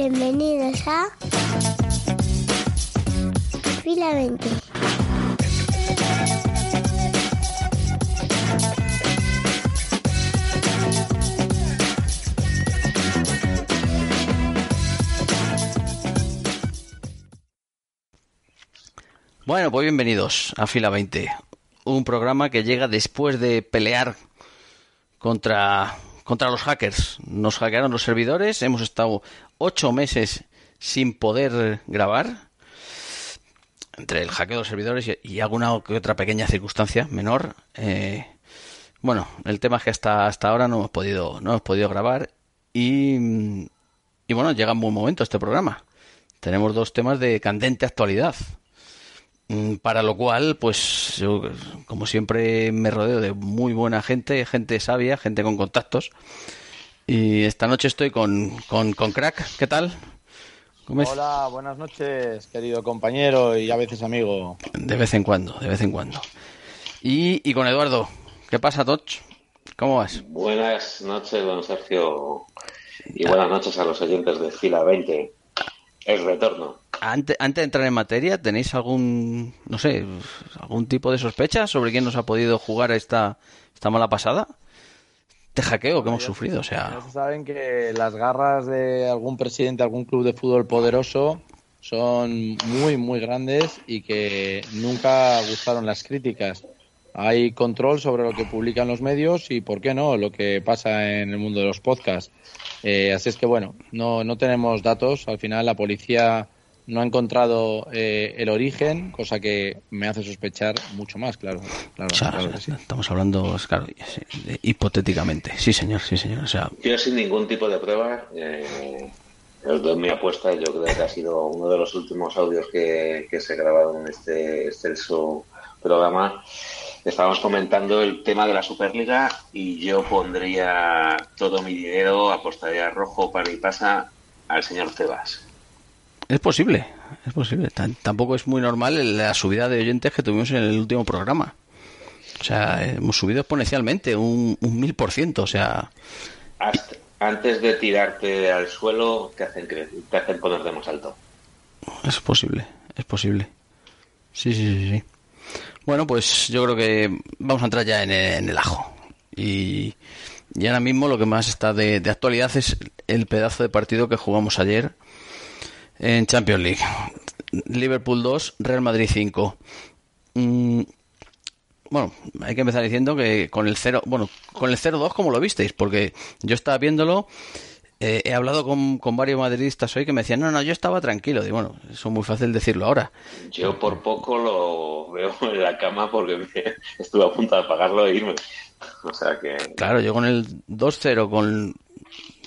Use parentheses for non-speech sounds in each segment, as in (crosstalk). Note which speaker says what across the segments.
Speaker 1: Bienvenidos a Fila 20.
Speaker 2: Bueno, pues bienvenidos a Fila 20, un programa que llega después de pelear contra, contra los hackers. Nos hackearon los servidores, hemos estado ocho meses sin poder grabar, entre el hackeo de los servidores y, alguna que otra pequeña circunstancia menor. eh, bueno, el tema es que hasta, hasta ahora no hemos podido, no hemos podido grabar y, y bueno, llega en buen momento este programa. Tenemos dos temas de candente actualidad. Mm, Para lo cual, pues yo, como siempre, me rodeo de muy buena gente, gente sabia, gente con contactos. Y esta noche estoy con, con, con Crack. ¿Qué tal? ¿Cómo es?
Speaker 3: Hola, buenas noches, querido compañero y a veces amigo.
Speaker 2: De vez en cuando, de vez en cuando. Y, y con Eduardo. ¿Qué pasa, Toch? ¿Cómo vas?
Speaker 4: Buenas noches, don Sergio. Y buenas noches a los oyentes de Fila 20. El retorno.
Speaker 2: Antes, antes de entrar en materia, ¿tenéis algún, no sé, algún tipo de sospecha sobre quién nos ha podido jugar esta, esta mala pasada? Este hackeo que hemos sufrido, o sea...
Speaker 3: Ya saben que las garras de algún presidente de algún club de fútbol poderoso son muy, muy grandes y que nunca gustaron las críticas. Hay control sobre lo que publican los medios y, ¿por qué no?, lo que pasa en el mundo de los podcasts. Eh, así es que, bueno, no, no tenemos datos. Al final, la policía no ha encontrado eh, el origen, cosa que me hace sospechar mucho más, claro. claro, sí.
Speaker 2: estamos hablando, claro, de- hipotéticamente. Sí, señor, sí, señor. O sea,
Speaker 4: Yo sin ningún tipo de prueba, eh, os doy mi apuesta, yo creo que ha sido uno de los últimos audios que, que se grabaron en este excelso programa. Estábamos comentando el tema de la Superliga y yo pondría todo mi dinero, apostaría rojo para y pasa al señor Cebas.
Speaker 2: es posible, es posible. Tampoco es muy normal la subida de oyentes que tuvimos en el último programa. O sea, hemos subido exponencialmente, un mil por ciento. O sea,
Speaker 4: Hasta- antes de tirarte al suelo, te hacen, te hacen ponerte más alto.
Speaker 2: es posible, es posible. Sí, sí, sí, sí. Bueno, pues yo creo que vamos a entrar ya en el, en el ajo. Y, y ahora mismo lo que más está de, de actualidad es el pedazo de partido que jugamos ayer en Champions League. Liverpool 2, Real Madrid 5. Mm, bueno, hay que empezar diciendo que con el 0, bueno, con el 0-2 como lo visteis, porque yo estaba viéndolo, eh, he hablado con, con varios madridistas hoy que me decían, no, no, yo estaba tranquilo. Digo, bueno, eso es muy fácil decirlo ahora.
Speaker 4: Yo por poco lo veo (laughs) en la cama porque me- (laughs) estuve a punto de apagarlo e irme. O sea que
Speaker 2: Claro, yo con el 2-0, con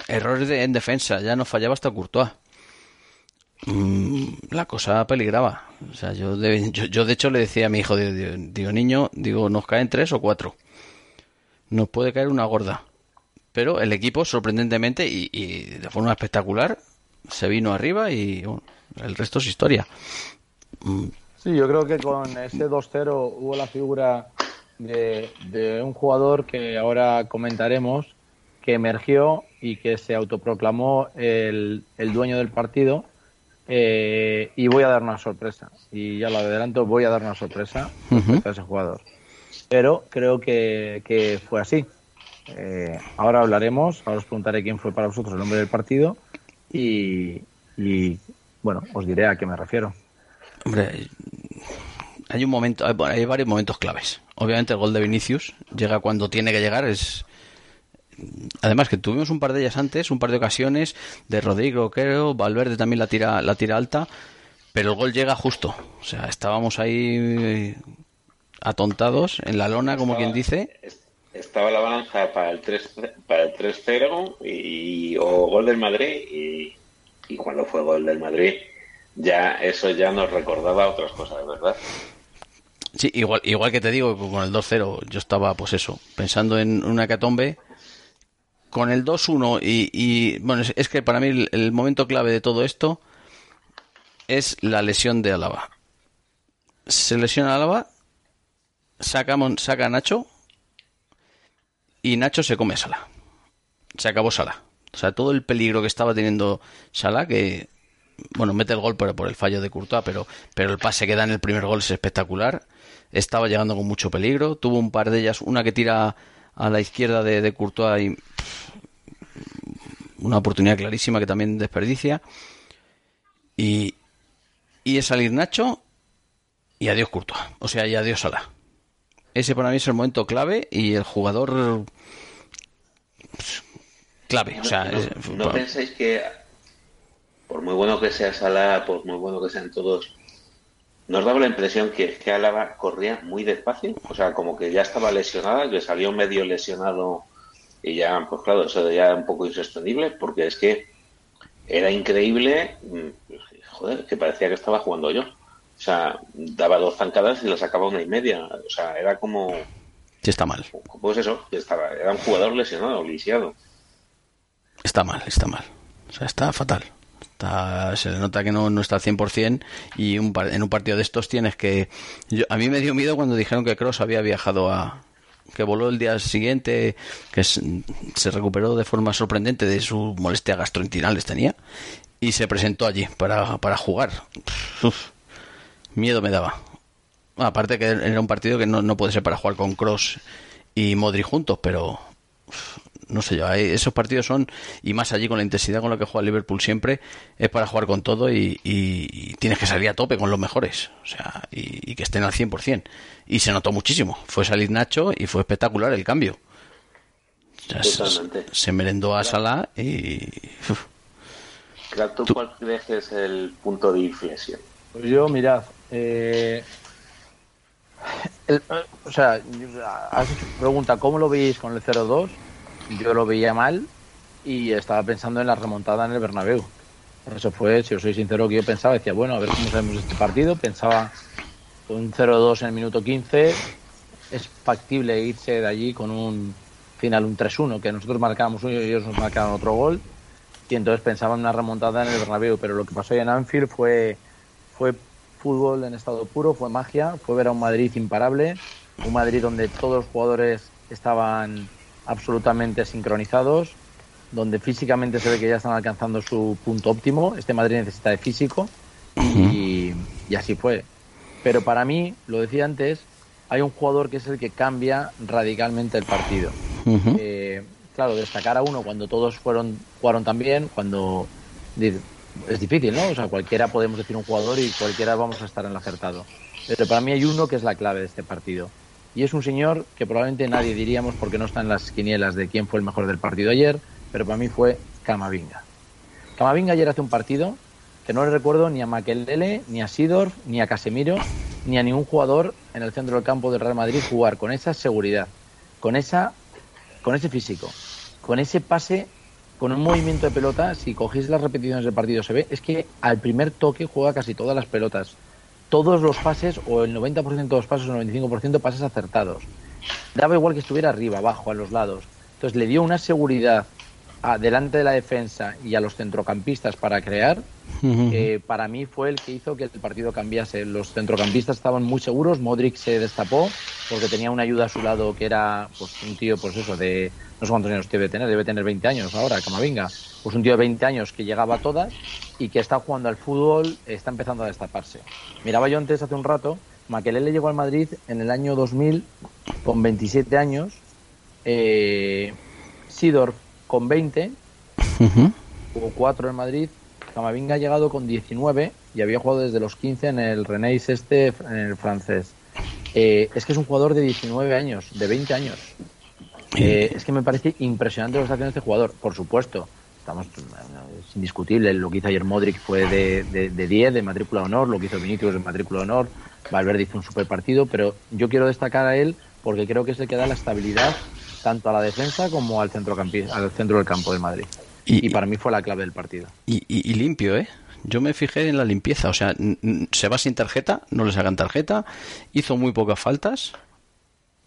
Speaker 2: errores de- en defensa, ya no fallaba hasta Courtois. Mm, la cosa peligraba. O sea, yo de, (laughs) yo, yo de hecho le decía a mi hijo, digo, digo, digo, niño, digo, nos caen tres o cuatro. Nos puede caer una gorda. Pero el equipo, sorprendentemente y, y de forma espectacular, se vino arriba y bueno, el resto es historia. Mm,
Speaker 3: Sí, yo creo que con ese 2-0 hubo la figura de, de un jugador que ahora comentaremos, que emergió y que se autoproclamó el, el dueño del partido. eh, y voy a dar una sorpresa. Y ya lo adelanto, voy a dar una sorpresa respecto a ese jugador. Pero creo que, que fue así. Eh, ahora hablaremos, ahora os preguntaré quién fue para vosotros el hombre del partido y, y, bueno, os diré a qué me refiero.
Speaker 2: Hombre, hay un momento, hay, bueno, hay varios momentos claves. Obviamente el gol de Vinicius llega cuando tiene que llegar, es además que tuvimos un par de ellas antes, un par de ocasiones de Rodrigo, creo, Valverde también la tira la tira alta, pero el gol llega justo. O sea, estábamos ahí atontados en la lona, como quien dice.
Speaker 4: Estaba la balanza para el 3 para el 3-0 y, o gol del Madrid y, cuando fue gol del Madrid ya eso ya nos recordaba otras cosas, ¿verdad?
Speaker 2: Sí, igual, igual que te digo, que con el 2-0 yo estaba, pues eso, pensando en una hecatombe. Con el 2-1 y, y, bueno, es, que para mí el, momento clave de todo esto es la lesión de Álava. Se lesiona Álava, saca, saca Nacho y Nacho se come a Sala. Se acabó Sala. O sea, todo el peligro que estaba teniendo Salah, que, bueno, mete el gol por, por el fallo de Courtois, pero, pero el pase que da en el primer gol es espectacular. Estaba llegando con mucho peligro. Tuvo un par de ellas, una que tira a la izquierda de, de Courtois y una oportunidad clarísima que también desperdicia. Y, y es salir Nacho y adiós Courtois. O sea, y adiós Salah. Ese para mí es el momento clave y el jugador pues, clave. O sea,
Speaker 4: no,
Speaker 2: es-
Speaker 4: no pensáis que, por muy bueno que sea Salah, por muy bueno que sean todos, nos daba la impresión que, que Álava corría muy despacio, o sea, como que ya estaba lesionada, que salió medio lesionado y ya, pues claro, eso ya era un poco insostenible, porque es que era increíble, mm, joder, que parecía que estaba jugando yo. O sea, daba dos zancadas y la sacaba una y media. O sea, era como,
Speaker 2: Sí, está mal.
Speaker 4: pues eso, estaba, era un jugador lesionado, lisiado.
Speaker 2: Está mal, está mal. O sea, está fatal. Está, se le nota que no, no está al 100% y un, par- en un partido de estos tienes que... yo- a mí me dio miedo cuando dijeron que Cross había viajado a... que voló el día siguiente, que se recuperó de forma sorprendente de su molestia gastrointestinales tenía y se presentó allí para, para jugar. Uf, miedo me daba. Aparte que era un partido que no, no puede ser para jugar con Cross y Modri juntos, pero uf, no sé yo, hay- esos partidos son, y más allí con la intensidad con la que juega Liverpool siempre, es para jugar con todo y, y- y tienes que salir a tope con los mejores, o sea, y, y que estén al 100%. Y se notó muchísimo, fue salir Nacho y fue espectacular el cambio. O sea, se, merendó a Salah y... uf,
Speaker 4: Claro, ¿tú,
Speaker 2: Tú-
Speaker 4: cuál crees que es el punto de inflexión?
Speaker 3: Pues yo, mirad, eh, o sea, has hecho pregunta, ¿cómo lo veis con el 0-2? Yo lo veía mal y estaba pensando en la remontada en el Bernabéu. Eso fue, si os soy sincero, que yo pensaba, decía, bueno, a ver cómo sabemos este partido. Pensaba un 0-2 en el minuto 15, es factible irse de allí con un final, un 3-1, que nosotros marcábamos uno y ellos nos marcaban otro gol. Y entonces pensaba en una remontada en el Bernabéu, pero lo que pasó ahí en Anfield fue fue fútbol en estado puro, fue magia, fue ver a un Madrid imparable, un Madrid donde todos los jugadores estaban absolutamente sincronizados, donde físicamente se ve que ya están alcanzando su punto óptimo. Este Madrid necesita de físico y, y así fue. Pero para mí, lo decía antes, hay un jugador que es el que cambia radicalmente el partido. Eh, claro, destacar a uno cuando todos fueron jugaron tan bien, cuando es difícil, ¿no? O sea, cualquiera podemos decir un jugador y cualquiera vamos a estar en el acertado. Pero para mí hay uno que es la clave de este partido. Y es un señor que probablemente nadie diríamos porque no está en las quinielas de quién fue el mejor del partido ayer, pero para mí fue Camavinga. Camavinga ayer hace un partido que no le recuerdo ni a Makelele, ni a Sidorf, ni a Casemiro, ni a ningún jugador en el centro del campo del Real Madrid jugar con esa seguridad, con esa con ese físico, con ese pase, con un movimiento de pelota, si cogéis las repeticiones del partido se ve, es que al primer toque juega casi todas las pelotas. Todos los pases, o el 90% de los pases, o el 95% pases acertados. Daba igual que estuviera arriba, abajo, a los lados. Entonces le dio una seguridad delante de la defensa y a los centrocampistas para crear, que para mí fue el que hizo que el partido cambiase. Los centrocampistas estaban muy seguros, Modric se destapó porque tenía una ayuda a su lado que era pues un tío, pues eso, de no sé cuántos años debe tener, debe tener 20 años ahora, Camavinga. Pues un tío de 20 años que llegaba a todas y que está jugando al fútbol, está empezando a destaparse. Miraba yo antes hace un rato, Makelele llegó al Madrid en el año 2000 con 27 años, eh, Sidorf con 20,
Speaker 2: Ujú.
Speaker 3: jugó 4 en Madrid, Camavinga ha llegado con 19 y había jugado desde los 15 en el Renéis este, en el francés. Eh, es que es un jugador de 19 años, de 20 años. Eh, es que me parece impresionante lo que está haciendo este jugador. Por supuesto, estamos es indiscutible. Lo que hizo ayer Modric fue de, de, de 10, de matrícula de honor. Lo que hizo Vinicius de matrícula de honor. Valverde hizo un super partido. Pero yo quiero destacar a él porque creo que es el que da la estabilidad tanto a la defensa como al, centrocampi- al centro del campo del Madrid.
Speaker 2: Y-
Speaker 3: Y, para mí fue la clave del partido.
Speaker 2: Y, y- y limpio, ¿eh? Yo me fijé en la limpieza, o sea, se va sin tarjeta, no le sacan tarjeta, hizo muy pocas faltas.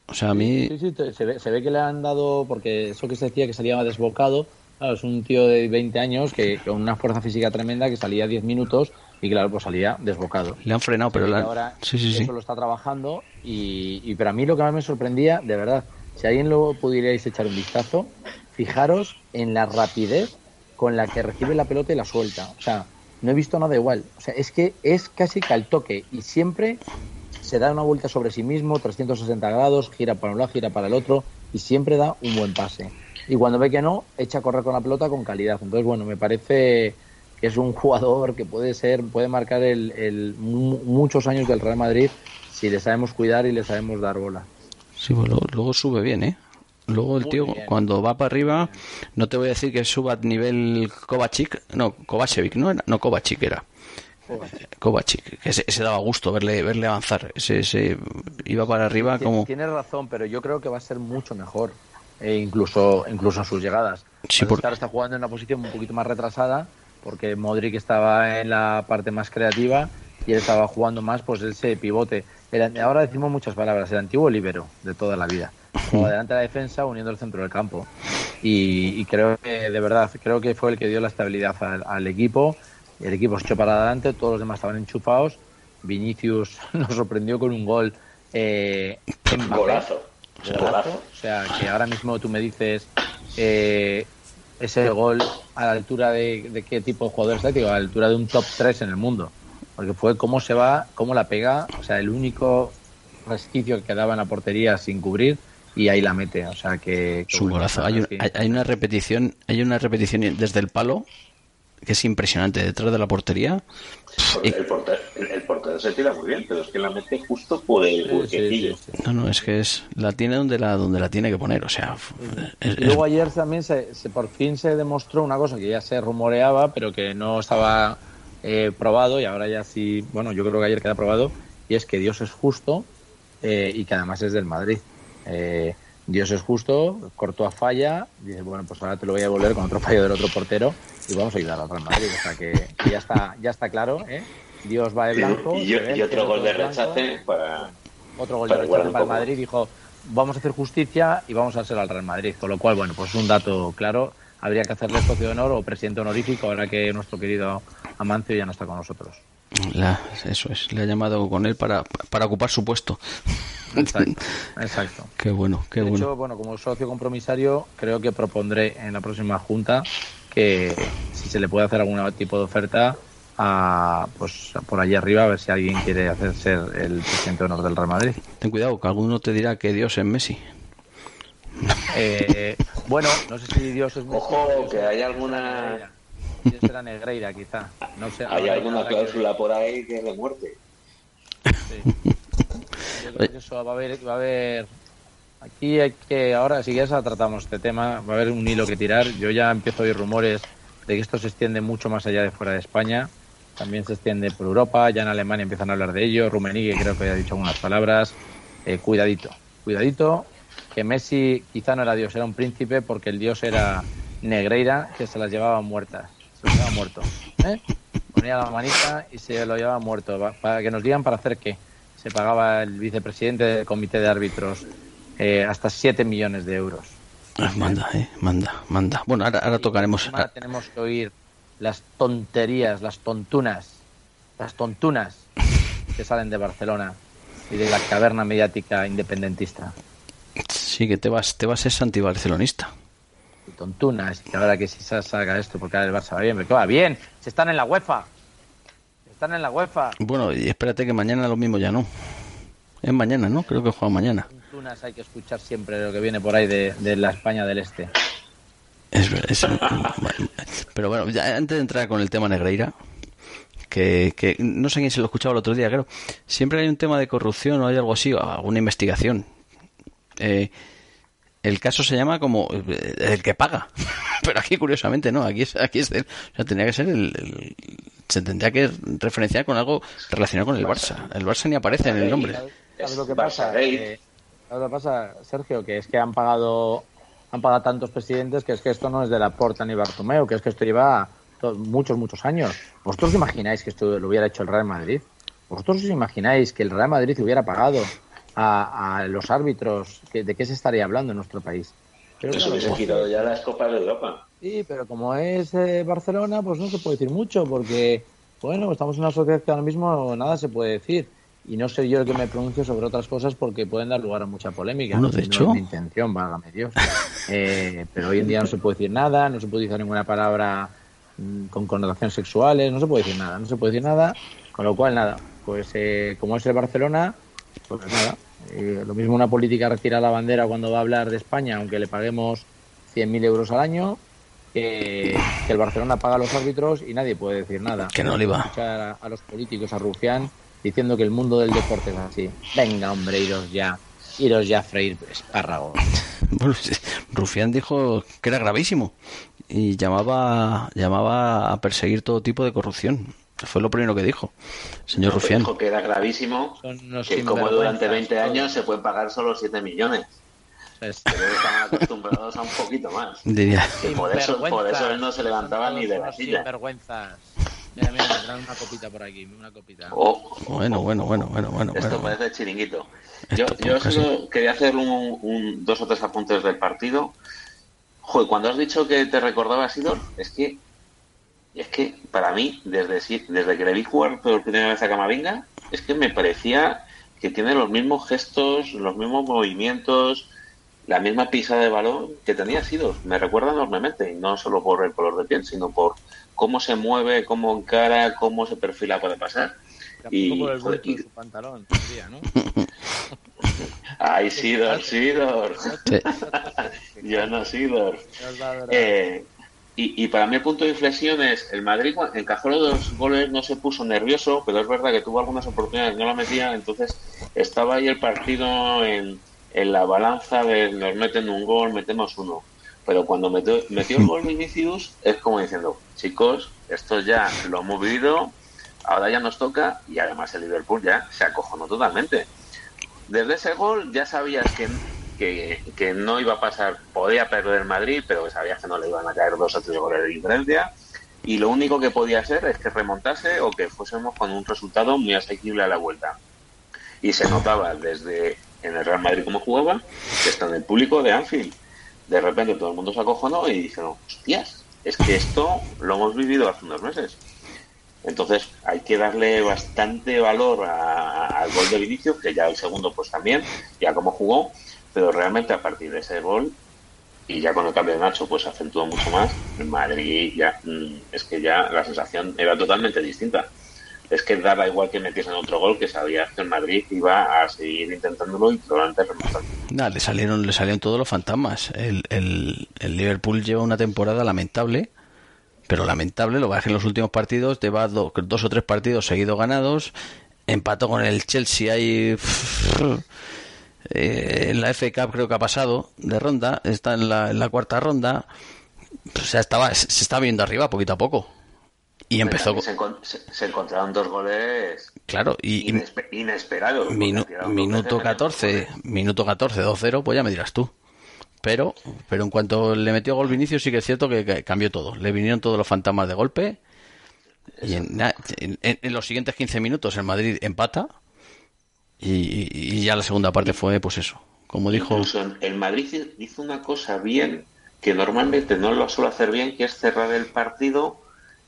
Speaker 2: O sea, a mí...
Speaker 3: Sí, sí, se ve, se ve que le han dado, porque eso que se decía que salía desbocado, claro, es un tío de 20 años que con una fuerza física tremenda que salía 10 minutos y claro, pues salía desbocado.
Speaker 2: Le han frenado, pero la-
Speaker 3: ahora
Speaker 2: sí, sí, sí.
Speaker 3: eso lo está trabajando y, y para mí lo que más me sorprendía, de verdad, si alguien lo pudierais echar un vistazo, fijaros en la rapidez con la que recibe la pelota y la suelta. O sea, no he visto nada igual. O sea, es que es casi que al toque y siempre se da una vuelta sobre sí mismo, 360 grados, gira para un lado, gira para el otro y siempre da un buen pase. Y cuando ve que no, echa a correr con la pelota con calidad. Entonces, bueno, me parece que es un jugador que puede ser, puede marcar el, el muchos años del Real Madrid si le sabemos cuidar y le sabemos dar bola.
Speaker 2: Sí, pues luego, sube bien, ¿eh? Luego el tío, cuando va para arriba, no te voy a decir que suba a nivel Kovacic, no, Kovacevic, no, no Kovacic era. Kovacic, que se, daba gusto verle verle avanzar, ese, iba para arriba como...
Speaker 3: Tienes razón, pero yo creo que va a ser mucho mejor, e incluso incluso sus llegadas. Sí, porque... está jugando en una posición un poquito más retrasada, porque Modric estaba en la parte más creativa y él estaba jugando más pues ese pivote. Ahora decimos muchas palabras, el antiguo libero de toda la vida. Como delante de la defensa uniendo el centro del campo. Y, creo que, de verdad, creo que fue el que dio la estabilidad al, equipo. El equipo se echó para adelante, todos los demás estaban enchufados. Vinicius (laughs) nos sorprendió con un gol eh,
Speaker 4: en golazo.
Speaker 3: O sea, que ahora mismo tú me dices eh, ese gol a la altura de, de qué tipo de jugador está, digo, a la altura de un top 3 en el mundo porque fue cómo se va, cómo la pega, o sea, el único resquicio que quedaba en la portería sin cubrir y ahí la mete, o sea que...
Speaker 2: Su golazo, hay, hay, una repetición, hay una repetición desde el palo que es impresionante detrás de la portería.
Speaker 4: El, portero, se tira muy bien, pero es que la mete justo por el huequecillo.
Speaker 2: no, no, es que es la tiene donde la donde la tiene que poner, o sea.
Speaker 3: luego ayer también se, por fin se demostró una cosa que ya se rumoreaba, pero que no estaba eh, probado y ahora ya sí, bueno, yo creo que ayer queda probado, y es que Dios es justo eh, y que además es del Madrid. Eh, Dios es justo, cortó a falla, dice, bueno, pues ahora te lo voy a volver con otro fallo del otro portero y vamos a ayudar al Real Madrid. O sea que, ya está ya está claro, ¿eh? Dios va de blanco.
Speaker 4: Y, otro gol de rechace para...
Speaker 3: Otro gol de rechace para el Madrid, dijo, vamos a hacer justicia y vamos a hacer al Real Madrid. Con lo cual, bueno, pues un dato claro habría que hacerle socio de honor o presidente honorífico ahora que nuestro querido Amancio ya no está con nosotros.
Speaker 2: eso es, le ha llamado con él para, para ocupar su puesto. (laughs)
Speaker 3: Exacto,
Speaker 2: Qué bueno, qué
Speaker 3: de
Speaker 2: bueno.
Speaker 3: Hecho, bueno, como socio compromisario, creo que propondré en la próxima junta que si se le puede hacer algún tipo de oferta a, pues por allí arriba a ver si alguien quiere hacer ser el presidente de honor del Real Madrid.
Speaker 2: Ten cuidado, que alguno te dirá que Dios es Messi.
Speaker 3: Eh, bueno, no sé si Dios es
Speaker 4: Ojo, que hay alguna.
Speaker 3: Era Negreira, quizá. No sé,
Speaker 4: hay alguna cláusula por ahí que es de muerte.
Speaker 3: Sí. eso va a haber, va a haber. Aquí hay que, ahora, si ya tratamos este tema, va a haber un hilo que tirar. Yo ya empiezo a oír rumores de que esto se extiende mucho más allá de fuera de España. También se extiende por Europa. Ya en Alemania empiezan a hablar de ello. Rummenigge creo que ha dicho algunas palabras. Eh, cuidadito, cuidadito, que Messi quizá no era Dios, era un príncipe porque el Dios era Negreira, que se las llevaba muertas, se las llevaba muerto. ¿eh? Ponía la manita y se lo llevaba muerto. Para que nos digan para hacer qué. Se pagaba el vicepresidente del comité de árbitros eh, hasta 7 millones de euros.
Speaker 2: Ah, manda, eh, manda, manda. Bueno, ahora, ahora tocaremos.
Speaker 3: Ahora tenemos que oír las tonterías, las tontunas, las tontunas que salen de Barcelona y de la caverna mediática independentista.
Speaker 2: Sí, que te vas, te vas es antibarcelonista.
Speaker 3: Y tontunas, y ahora que si se salga esto, porque ahora el Barça va bien, pero que va bien, se están en la UEFA. Están en la UEFA.
Speaker 2: Bueno, y espérate que mañana lo mismo ya no. Es mañana, ¿no? Creo que juega mañana.
Speaker 3: Tontunas hay que escuchar siempre lo que viene por ahí de, la España del Este.
Speaker 2: Es, es, pero bueno, ya antes de entrar con el tema Negreira, que, que, no sé quién se lo escuchaba el otro día, creo. Siempre hay un tema de corrupción o hay algo así, alguna investigación. Eh, el caso se llama como eh, el que paga. (laughs) Pero aquí, curiosamente, no. Aquí es, aquí es el, o sea, tendría que ser el, Se tendría que referenciar con algo relacionado con el Barça. El Barça ni aparece en el nombre.
Speaker 3: ¿Sabes lo que pasa? Eh, pasa, Sergio? Que es que han pagado han pagado tantos presidentes que es que esto no es de la Porta ni Bartomeu, que es que esto lleva muchos, muchos años. ¿Vosotros os imagináis que esto lo hubiera hecho el Real Madrid? ¿Vosotros os imagináis que el Real Madrid hubiera pagado a, los árbitros, ¿de qué se estaría hablando en nuestro país?
Speaker 4: Pero Eso se quitado ya las Copas de Europa.
Speaker 3: Sí, pero como es eh, Barcelona, pues no se puede decir mucho, porque, bueno, estamos en una sociedad que ahora mismo nada se puede decir. y no sé yo el que me pronuncio sobre otras cosas porque pueden dar lugar a mucha polémica.
Speaker 2: Bueno, de
Speaker 3: No
Speaker 2: hecho.
Speaker 3: es mi intención, válgame Dios. Eh, pero hoy en día no se puede decir nada, no se puede decir ninguna palabra mm, con connotaciones sexuales, no se puede decir nada, no se puede decir nada, con lo cual nada, pues eh, como es el Barcelona, pues nada, eh, lo mismo una política retira la bandera cuando va a hablar de España, aunque le paguemos 100.000 euros al año, que, que el Barcelona paga a los árbitros y nadie puede decir nada.
Speaker 2: Que no le va.
Speaker 3: Escuchar a, a los políticos, a Rufián, diciendo que el mundo del deporte es así. Venga, hombre, iros ya, iros ya a freír espárragos. (laughs)
Speaker 2: Bueno, Rufián dijo que era gravísimo y llamaba, llamaba a perseguir todo tipo de corrupción. Fue lo primero que dijo, señor
Speaker 4: Pues
Speaker 2: Rufián.
Speaker 4: Dijo que era gravísimo, que como durante
Speaker 3: sinvergüenzas,
Speaker 4: 20
Speaker 3: todos.
Speaker 4: años se pueden pagar solo 7 millones.
Speaker 3: Es-
Speaker 4: Pero estaban acostumbrados a un poquito más.
Speaker 2: Diría,
Speaker 4: Que por eso, por eso él no se levantaba ni de la silla.
Speaker 3: sinvergüenzas. Mira, mira, me traen una copita por aquí, una copita.
Speaker 4: Oh,
Speaker 2: bueno, bueno, bueno, bueno, bueno.
Speaker 4: Esto
Speaker 2: bueno.
Speaker 4: parece chiringuito. Yo, yo solo quería hacer un, un- dos o tres apuntes del partido. Joder, cuando has dicho que te recordaba a Sidor, es que es que para mí, desde, desde que le vi jugar por primera vez a Camavinga, es que me parecía que tiene los mismos gestos, los mismos movimientos, la misma pisada de balón que tenía Sidor. Me recuerda enormemente, y no solo por el color de piel, sino por cómo se mueve, cómo encara, cómo se perfila para pasar. y-
Speaker 3: por el
Speaker 4: joder, y-
Speaker 3: su pantalón, (laughs) tendría, ¿no?
Speaker 4: Ay, Sidor, Sidor. (laughs) Yo no, Sidor. Eh, y, y para mí el punto de inflexión es el Madrid encajó los dos goles no se puso nervioso, pero es verdad que tuvo algunas oportunidades, no la metía, entonces estaba ahí el partido en, en la balanza de nos meten un gol, metemos uno. Pero cuando metió, metió el gol Vinicius es como diciendo, chicos, esto ya lo hemos vivido, ahora ya nos toca y además el Liverpool ya se acojonó totalmente. Desde ese gol ya sabías que, que, que no iba a pasar, podía perder Madrid, pero sabías que no le iban a caer dos o tres goles de diferencia. Y lo único que podía ser es que remontase o que fuésemos con un resultado muy asequible a la vuelta. Y se notaba desde en el Real Madrid como jugaba, que está en el público de Anfield. De repente todo el mundo se acojonó y dijeron, hostias, es que esto lo hemos vivido hace unos meses. Entonces hay que darle bastante valor al gol de Vinicius, que ya el segundo pues también, ya como jugó, pero realmente a partir de ese gol y ya con el cambio de Nacho pues acentuó mucho más, en Madrid ya mm, es que ya la sensación era totalmente distinta. Es que daba igual que metiesen otro gol, que sabías que el Madrid iba a seguir intentándolo y probablemente remontando.
Speaker 2: Nada, le salieron, le salieron todos los fantasmas. El, el, Liverpool lleva una temporada lamentable, pero lamentable. Lo que es que en los últimos partidos lleva do- dos o tres partidos seguidos ganados. Empató con el Chelsea ahí. Eh, en la FA Cup creo que ha pasado de ronda. Está en la, en la cuarta ronda. O sea, estaba, se está viendo arriba poquito a poco. Y empezó.
Speaker 4: Se, encon- se- se encontraron dos goles
Speaker 2: Claro, y, y
Speaker 4: inespe- inesperados. porque
Speaker 2: Minu-
Speaker 4: al final dos
Speaker 2: minuto
Speaker 4: veces
Speaker 2: 14,
Speaker 4: metieron dos
Speaker 2: minuto 14, 2-0, pues ya me dirás tú. Pero, pero en cuanto le metió gol Vinicius, sí que es cierto que, que cambió todo. Le vinieron todos los fantasmas de golpe. Y en, na- en- en- en los siguientes 15 minutos el Madrid empata. Y, y- ya la segunda parte fue, pues eso. Como dijo,
Speaker 4: el Madrid hizo una cosa bien que normalmente no lo suele hacer bien, que es cerrar el partido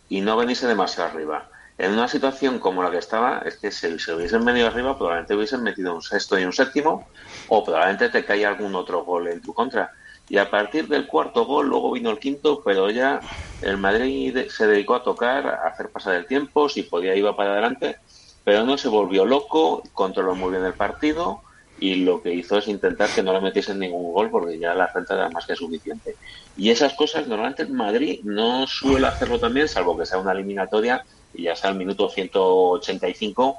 Speaker 4: y no venirse demasiado arriba. En una situación como la que estaba, es que si se hubiesen venido arriba, probablemente hubiesen metido un sexto y un séptimo, o probablemente te caía algún otro gol en tu contra. Y a partir del cuarto gol, luego vino el quinto, pero ya el Madrid se dedicó a tocar, a hacer pasar el tiempo, si podía iba para adelante, pero no se volvió loco, controló muy bien el partido y lo que hizo es intentar que no le metiesen ningún gol porque ya la renta era más que suficiente. Y esas cosas normalmente en Madrid no suele hacerlo también, salvo que sea una eliminatoria y ya sea el minuto 185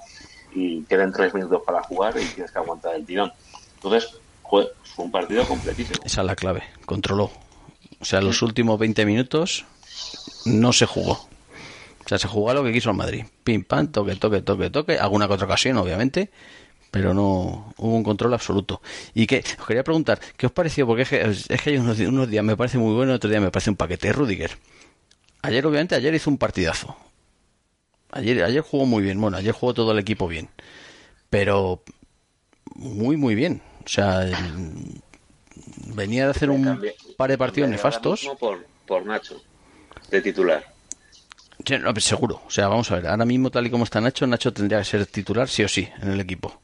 Speaker 4: y queden tres minutos para jugar y tienes que aguantar el tirón. Entonces, fue un partido completísimo.
Speaker 2: esa es la clave, controló. O sea, los últimos 20 minutos no se jugó. O sea, se jugó a lo que quiso el Madrid. Pim, pam, toque, toque, toque, toque. Alguna que otra ocasión, obviamente. Pero no hubo un control absoluto. Y que os quería preguntar, ¿qué os pareció? Porque es que, es que hay unos, días me parece muy bueno, otros días me parece un paquete. Rudiger. Ayer, obviamente, ayer hizo un partidazo. Ayer, ayer jugó muy bien. Bueno, ayer jugó todo el equipo bien. Pero muy, muy bien. O sea, el- venía de hacer un par de partidos nefastos.
Speaker 4: Por, por Nacho, de titular.
Speaker 2: Seguro. O sea, vamos a ver. Ahora mismo, tal y como está Nacho, Nacho tendría que ser titular sí o sí en el equipo.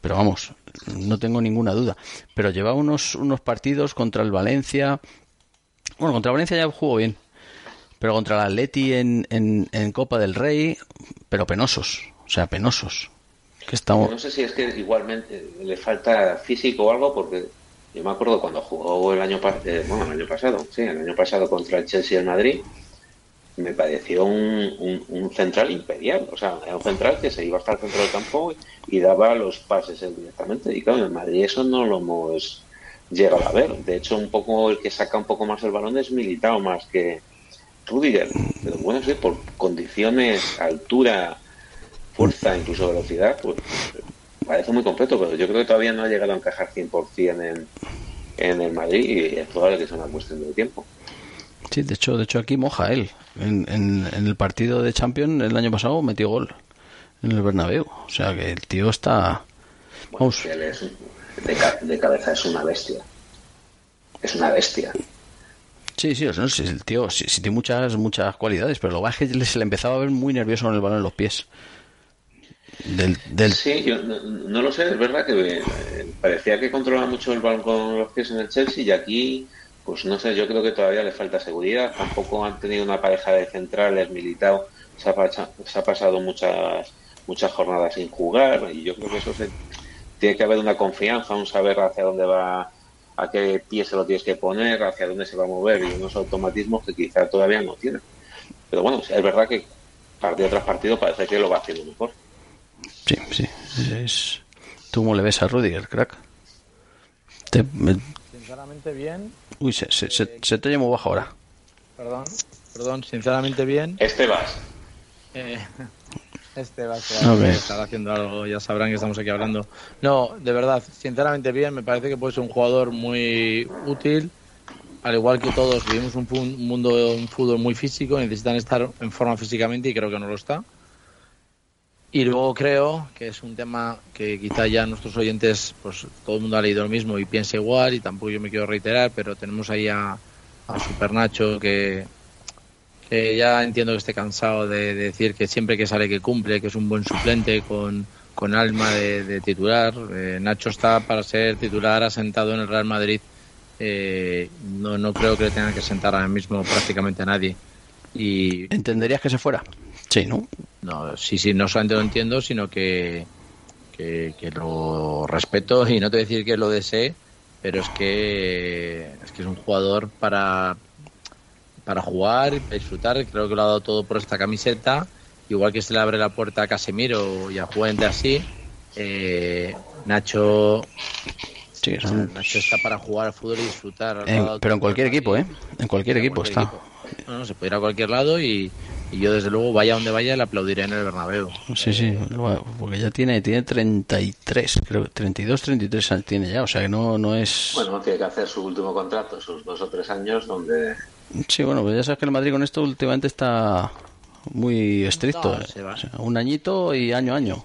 Speaker 2: Pero vamos, no tengo ninguna duda. Pero lleva unos, unos partidos contra el Valencia. Bueno, contra Valencia ya jugó bien. Pero contra el Atleti en, en, Copa del Rey, pero penosos. O sea, penosos. Que estamos...
Speaker 4: No sé si es que igualmente le falta físico o algo, porque yo me acuerdo cuando jugó el año, eh, bueno, el año pasado, sí, el año pasado contra el Chelsea en Madrid, me pareció un, un, central imperial. O sea, era un central que se iba hasta el centro del campo y daba los pases directamente. Y claro, en Madrid eso no lo hemos llegado a ver. De hecho, un poco el que saca un poco más el balón es Militao más que Rudiger. Pero bueno, sí, por condiciones, altura, fuerza, incluso velocidad, pues parece muy completo, pero yo creo que todavía no ha llegado a encajar 100% en, en el Madrid y es probable que sea una cuestión de tiempo.
Speaker 2: Sí, de hecho, de hecho aquí moja él. En, en, el partido de Champions el año pasado metió gol en el Bernabéu. O sea que el tío está...
Speaker 4: Vamos. él es, de, cabeza es una bestia. Es una bestia.
Speaker 2: Sí, sí, no, sí, el tío sí, tiene muchas muchas cualidades, pero lo que es que se le empezaba a ver muy nervioso con el balón en los pies.
Speaker 4: Del, del... Sí, yo no, lo sé, es verdad que eh, parecía que controlaba mucho el balón con los pies en el Chelsea y aquí, pues no sé, yo creo que todavía le falta seguridad. Tampoco han tenido una pareja de centrales militado, se ha, se ha pasado muchas muchas jornadas sin jugar y yo creo que eso se, tiene que haber una confianza, un saber hacia dónde va, a qué pie se lo tienes que poner, hacia dónde se va a mover y unos automatismos que quizá todavía no tiene. Pero bueno, es verdad que partido tras partido parece que lo va haciendo mejor.
Speaker 2: Sí, sí. Es... ¿Tú cómo le ves a Rudiger, crack?
Speaker 3: Sinceramente bien.
Speaker 2: Uy, se, se, se, te oye muy bajo ahora.
Speaker 3: Perdón, perdón, sinceramente bien.
Speaker 4: Este vas.
Speaker 3: Eh, (laughs) este va a estar haciendo algo, ya sabrán que estamos aquí hablando. No, de verdad, sinceramente bien, me parece que puede ser un jugador muy útil. Al igual que todos, vivimos un, un mundo, un fútbol muy físico, necesitan estar en forma físicamente y creo que no lo está. Y luego creo que es un tema que quizá ya nuestros oyentes, pues todo el mundo ha leído lo mismo y piensa igual, y tampoco yo me quiero reiterar, pero tenemos ahí a, a Super Nacho que, que ya entiendo que esté cansado de, decir que siempre que sale que cumple, que es un buen suplente con, con alma de, titular. Eh, Nacho está para ser titular asentado en el Real Madrid. Eh, no, no creo que le tengan que sentar ahora mismo prácticamente a nadie. Y...
Speaker 2: ¿Entenderías que se fuera? Sí, ¿no?
Speaker 3: No, sí, sí, no solamente lo entiendo, sino que, que, lo respeto y no te voy a decir que lo desee, pero es que es que es un jugador para para jugar, para disfrutar, creo que lo ha dado todo por esta camiseta, igual que se le abre la puerta a Casemiro y a Juventus así, eh, Nacho Nacho está para jugar al fútbol y disfrutar.
Speaker 2: pero en cualquier equipo, ¿eh? En cualquier equipo está.
Speaker 3: No, se puede ir a cualquier lado y, y yo desde luego vaya donde vaya le aplaudiré en el Bernabéu.
Speaker 2: Sí, sí, porque ya tiene tiene 33, creo 32, 33 tiene ya, o sea que no no es
Speaker 4: Bueno, tiene que hacer su último contrato, sus dos o tres años donde
Speaker 2: Sí, bueno, pues ya sabes que el Madrid con esto últimamente está muy estricto, ¿eh? un añito y año a año.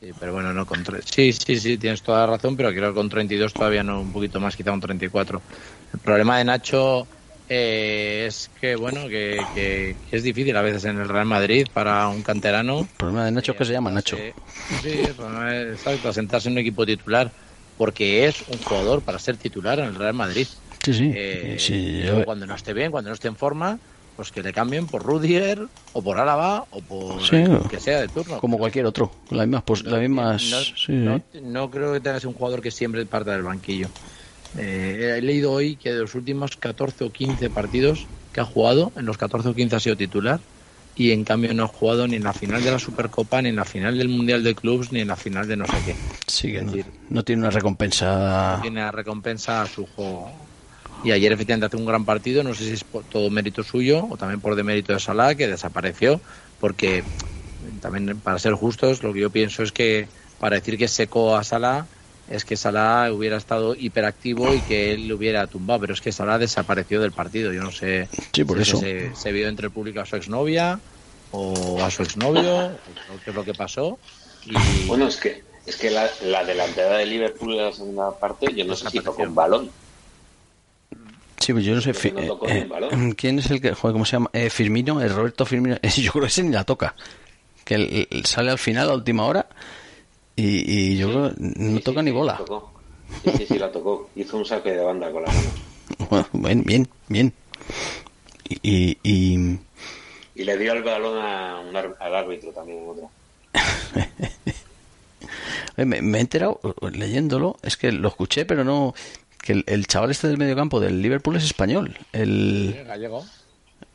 Speaker 3: Sí, pero bueno, no con Sí, sí, sí, tienes toda la razón, pero creo que con 32 todavía no, un poquito más, quizá un 34. El problema de Nacho eh, es que, bueno, que, es difícil a veces en el Real Madrid para un canterano.
Speaker 2: El problema de Nacho es que se llama Nacho.
Speaker 3: sí, el problema es exacto, sentarse en un equipo titular, porque es un jugador para ser titular en el Real Madrid.
Speaker 2: Sí, sí. Eh,
Speaker 3: cuando no esté bien, cuando no esté en forma, pues que le cambien por Rudiger o por Álava o por que sea de turno.
Speaker 2: Como cualquier otro, las mismas, pues, las mismas
Speaker 3: no, creo que tengas un jugador que siempre parte del banquillo. Eh, he leído hoy que de los últimos 14 o 15 partidos que ha jugado, en los 14 o 15 ha sido titular y en cambio no ha jugado ni en la final de la Supercopa, ni en la final del Mundial de Clubs, ni en la final de no sé qué.
Speaker 2: Sí, no, tiene una recompensa.
Speaker 3: No tiene una recompensa a su juego. Y ayer efectivamente hace un gran partido, no sé si es por todo mérito suyo o también por demérito de Salah, que desapareció, porque también para ser justos, lo que yo pienso es que para decir que secó a Salah es que Salah hubiera estado hiperactivo y que él lo hubiera tumbado, pero es que Salah desapareció del partido. Yo no sé
Speaker 2: sí, por
Speaker 3: si
Speaker 2: eso.
Speaker 3: Se, vio entre el público a su exnovia o a su exnovio, o qué es lo que pasó.
Speaker 4: Y... Bueno, es que es que la, la delantera de Liverpool en la segunda parte, yo no sé si con balón.
Speaker 2: Sí, pues yo no sé.
Speaker 4: Creo no tocó
Speaker 2: eh,
Speaker 4: un balón.
Speaker 2: eh, ¿Quién es el que juega? ¿Cómo se llama? Eh, Firmino, el Roberto Firmino. (laughs) Yo creo que ese ni la toca. Que el- el- sale al final, a última hora. Y, y yo creo que no
Speaker 4: Sí,
Speaker 2: toca
Speaker 4: sí,
Speaker 2: ni
Speaker 4: sí,
Speaker 2: bola.
Speaker 4: tocó. Sí, sí, sí, la tocó. Hizo un saque de banda con la mano. (laughs)
Speaker 2: Bueno, bien, bien, bien. Y, y, y-
Speaker 4: Y le dio el balón a un ar- al árbitro también (laughs)
Speaker 2: eh, me, me he enterado eh, leyéndolo. Es que lo escuché, pero no. Que el, el chaval este del mediocampo del Liverpool es español. El.
Speaker 3: Gallego.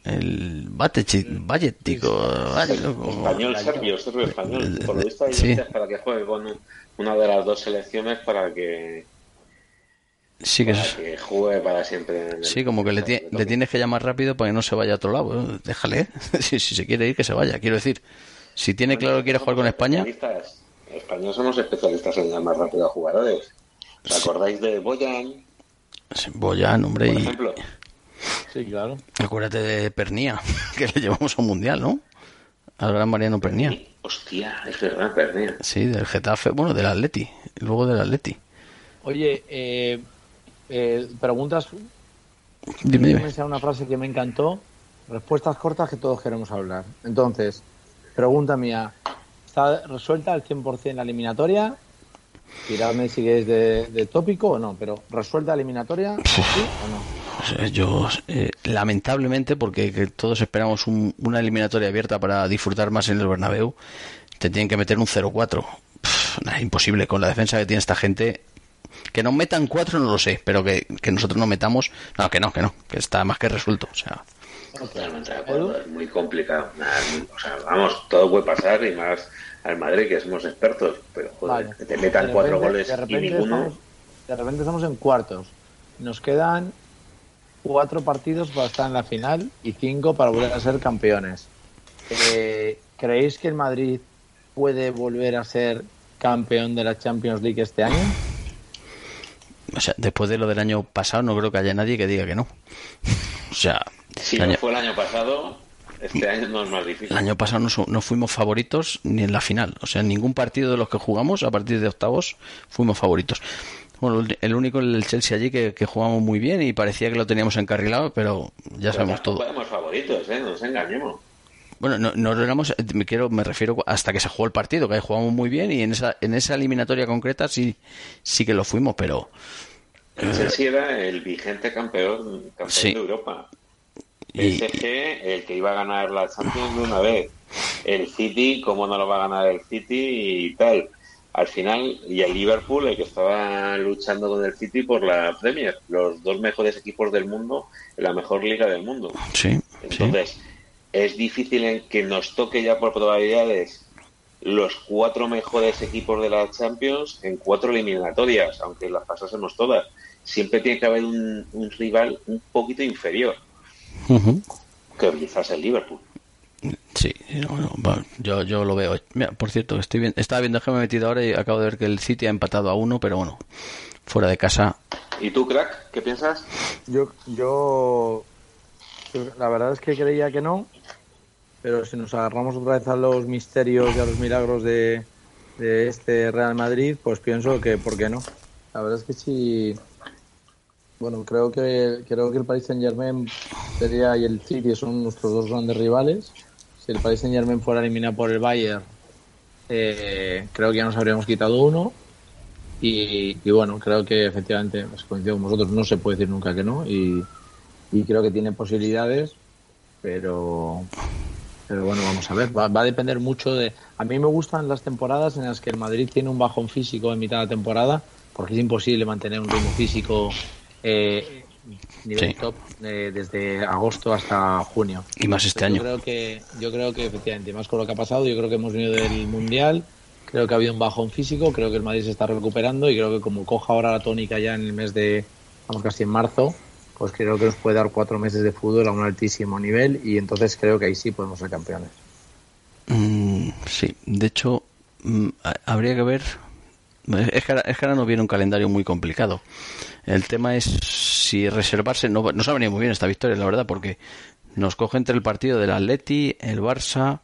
Speaker 2: El Batechi- Bayetic o- o-
Speaker 4: Español, serbio, serbio español. Por lo visto hay
Speaker 2: Sí.
Speaker 4: para que juegue con una de las dos selecciones para que,
Speaker 2: Sí, que
Speaker 4: para
Speaker 2: es.
Speaker 4: que juegue para siempre. en el-
Speaker 2: Sí, como que le, ti- le tienes que llamar rápido para que no se vaya a otro lado. Eh, Déjale. (laughs) si, si se quiere ir, que se vaya. Quiero decir, si tiene claro que quiere jugar con España,
Speaker 4: España somos especialistas en llamar rápido a jugadores. ¿Os acordáis de Boyan,
Speaker 2: Boyan, hombre,
Speaker 4: por
Speaker 2: y
Speaker 4: ejemplo?
Speaker 3: Sí, claro.
Speaker 2: acuérdate de Pernía, (laughs) que le llevamos a un mundial, ¿no? Al gran Mariano Pernía.
Speaker 4: Hostia, es verdad, perdía.
Speaker 2: Sí, del Getafe, bueno, del Atleti, luego del Atleti.
Speaker 3: Oye, eh, eh, preguntas.
Speaker 2: Dime,
Speaker 3: Me
Speaker 2: dime.
Speaker 3: una frase que me encantó. Respuestas cortas que todos queremos hablar. Entonces, pregunta mía. ¿Está resuelta al 100% la eliminatoria? Tiradme si es de, de tópico o no, pero ¿resuelta eliminatoria? ¿Sí o no?
Speaker 2: Yo, eh, lamentablemente, porque que todos esperamos un- una eliminatoria abierta para disfrutar más en el Bernabéu, te tienen que meter un 0-4. Pff, nah, imposible, con la defensa que tiene esta gente. Que nos metan cuatro no lo sé, pero que, que nosotros nos metamos... No, que no, que no, que está más que resuelto. O sea,
Speaker 4: Totalmente de acuerdo, es muy complicado. Nada, o sea, vamos, todo puede pasar y más al Madrid, que somos expertos, pero joder,
Speaker 3: Vale.
Speaker 4: que te metan cuatro goles
Speaker 3: de
Speaker 4: y
Speaker 3: repente
Speaker 4: ninguno.
Speaker 3: Estamos, de repente estamos en cuartos. Nos quedan cuatro partidos para estar en la final y cinco para volver a ser campeones. Eh, ¿Creéis que el Madrid puede volver a ser campeón de la Champions League este año?
Speaker 2: o sea, después de lo del año pasado, no creo que haya nadie que diga que no. (laughs) O sea,
Speaker 4: Si no
Speaker 2: año,
Speaker 4: fue el año pasado, este año no es más
Speaker 2: el
Speaker 4: difícil.
Speaker 2: año pasado no, no fuimos favoritos ni en la final. O sea, en ningún partido de los que jugamos, a partir de octavos, fuimos favoritos. Bueno, el- el único el Chelsea allí que, que jugamos muy bien y parecía que lo teníamos encarrilado, pero ya
Speaker 4: Pero
Speaker 2: sabemos todo.
Speaker 4: éramos favoritos, ¿eh? No nos engañemos.
Speaker 2: Bueno, no, no éramos, eh, me quiero, me refiero hasta que se jugó el partido, que ahí jugamos muy bien y en esa, en esa eliminatoria concreta sí, sí que lo fuimos, pero
Speaker 4: El Chelsea era el vigente campeón, campeón
Speaker 2: Sí.
Speaker 4: de Europa. PSG, el que iba a ganar la Champions de una (laughs) vez. El City, cómo no lo va a ganar el City y tal. Al final, y el Liverpool, el que estaba luchando con el City por la Premier. Los dos mejores equipos del mundo en la mejor liga del mundo.
Speaker 2: sí, sí.
Speaker 4: Entonces, es difícil en que nos toque ya por probabilidades los cuatro mejores equipos de la Champions en cuatro eliminatorias, aunque las pasásemos todas. Siempre tiene que haber un, un rival un poquito inferior,
Speaker 2: Ujú.
Speaker 4: que quizás el Liverpool.
Speaker 2: Sí, no, no, va, yo, yo lo veo. Mira, por cierto, estoy bien, estaba viendo que me he metido ahora y acabo de ver que el City ha empatado a uno, pero bueno, fuera de casa.
Speaker 4: ¿Y tú, crack, qué piensas?
Speaker 3: Yo, yo, yo la verdad es que creía que no, pero si nos agarramos otra vez a los misterios y a los milagros de, de este Real Madrid, pues pienso que ¿por qué no? La verdad es que sí. Bueno, creo que creo que el Paris Saint Germain sería y el City son nuestros dos grandes rivales. Si el Paris Saint Germain fuera eliminado por el Bayern, eh, creo que ya nos habríamos quitado uno. Y, bueno, creo que efectivamente, pues coincido con vosotros, no se puede decir nunca que no. Y, y creo que tiene posibilidades, pero, pero bueno, vamos a ver. Va, va a depender mucho de. A mí me gustan las temporadas en las que el Madrid tiene un bajón físico en mitad de la temporada, porque es imposible mantener un ritmo físico eh, nivel
Speaker 2: Sí.
Speaker 3: top eh, desde agosto hasta junio.
Speaker 2: Y más este
Speaker 3: Yo
Speaker 2: año.
Speaker 3: creo que, yo creo que efectivamente, más con lo que ha pasado, yo creo que hemos venido del Mundial, creo que ha habido un bajón físico, creo que el Madrid se está recuperando y creo que como coja ahora la tónica ya en el mes de, vamos casi en marzo, pues creo que nos puede dar cuatro meses de fútbol a un altísimo nivel y entonces creo que ahí sí podemos ser campeones.
Speaker 2: Mm, sí, de hecho, mm, ha- habría que ver. Es que, ahora, es que ahora nos viene un calendario muy complicado. El tema es si reservarse. No, nos ha venido muy bien esta victoria, la verdad, porque nos coge entre el partido del Atleti, el Barça.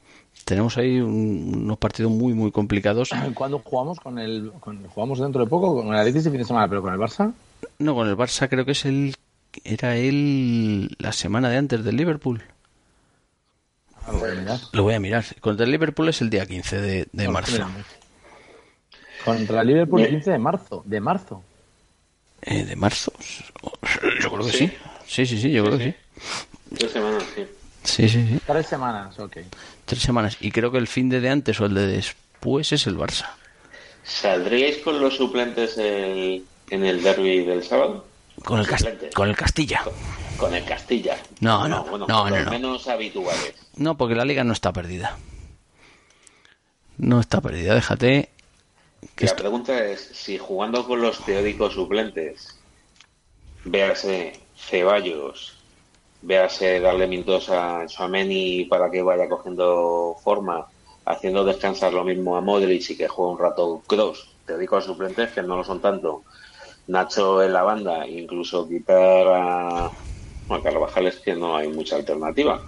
Speaker 2: Tenemos ahí un- unos partidos muy, muy complicados.
Speaker 3: ¿Cuándo jugamos con el, con- jugamos dentro de poco con el Atlético este fin de semana, pero con el Barça?
Speaker 2: No, con el Barça creo que es el era él la semana de antes del Liverpool.
Speaker 3: Ah, lo voy a mirar.
Speaker 2: Lo voy a mirar. Contra el Liverpool es el día 15 de, de marzo.
Speaker 3: Contra el Liverpool 15 de marzo. De marzo.
Speaker 2: Eh, ¿De marzo? Yo creo que sí. Sí, sí, sí, yo creo que sí.
Speaker 4: Tres semanas, sí.
Speaker 2: Sí, sí, sí.
Speaker 3: Tres semanas, ok.
Speaker 2: Tres semanas. Y creo que el fin de, de antes o el de después es el Barça.
Speaker 4: ¿Saldríais con los suplentes el- en el derby del sábado?
Speaker 2: Con el, Cas-
Speaker 4: Suplentes.
Speaker 2: con el Castilla.
Speaker 4: Con el Castilla.
Speaker 2: No, no,
Speaker 4: bueno,
Speaker 2: no,
Speaker 4: con
Speaker 2: no,
Speaker 4: los
Speaker 2: no.
Speaker 4: menos habituales.
Speaker 2: No, porque la liga no está perdida. No está perdida, déjate. Que
Speaker 4: La pregunta es si jugando con los teóricos suplentes, véase Ceballos, véase darle minutos a Chouameni para que vaya cogiendo forma, haciendo descansar lo mismo a Modric y que juegue un rato Kroos, teóricos suplentes que no lo son tanto, Nacho en la banda, incluso quitar a bueno, Carvajal es que no hay mucha alternativa.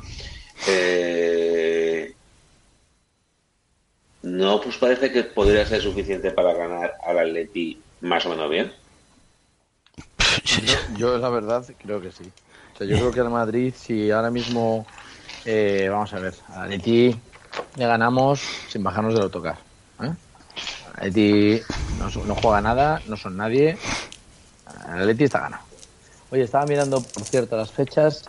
Speaker 4: Eh, ¿No pues parece que podría ser suficiente para ganar al Atleti más o menos bien?
Speaker 3: Yo, la verdad, creo que sí. O sea, yo creo que al Madrid, si ahora mismo, eh, vamos a ver, a Atleti le ganamos sin bajarnos del autocar. ¿eh? Atleti no, juega nada, no son nadie. El Atleti está ganado. Oye, estaba mirando, por cierto, las fechas.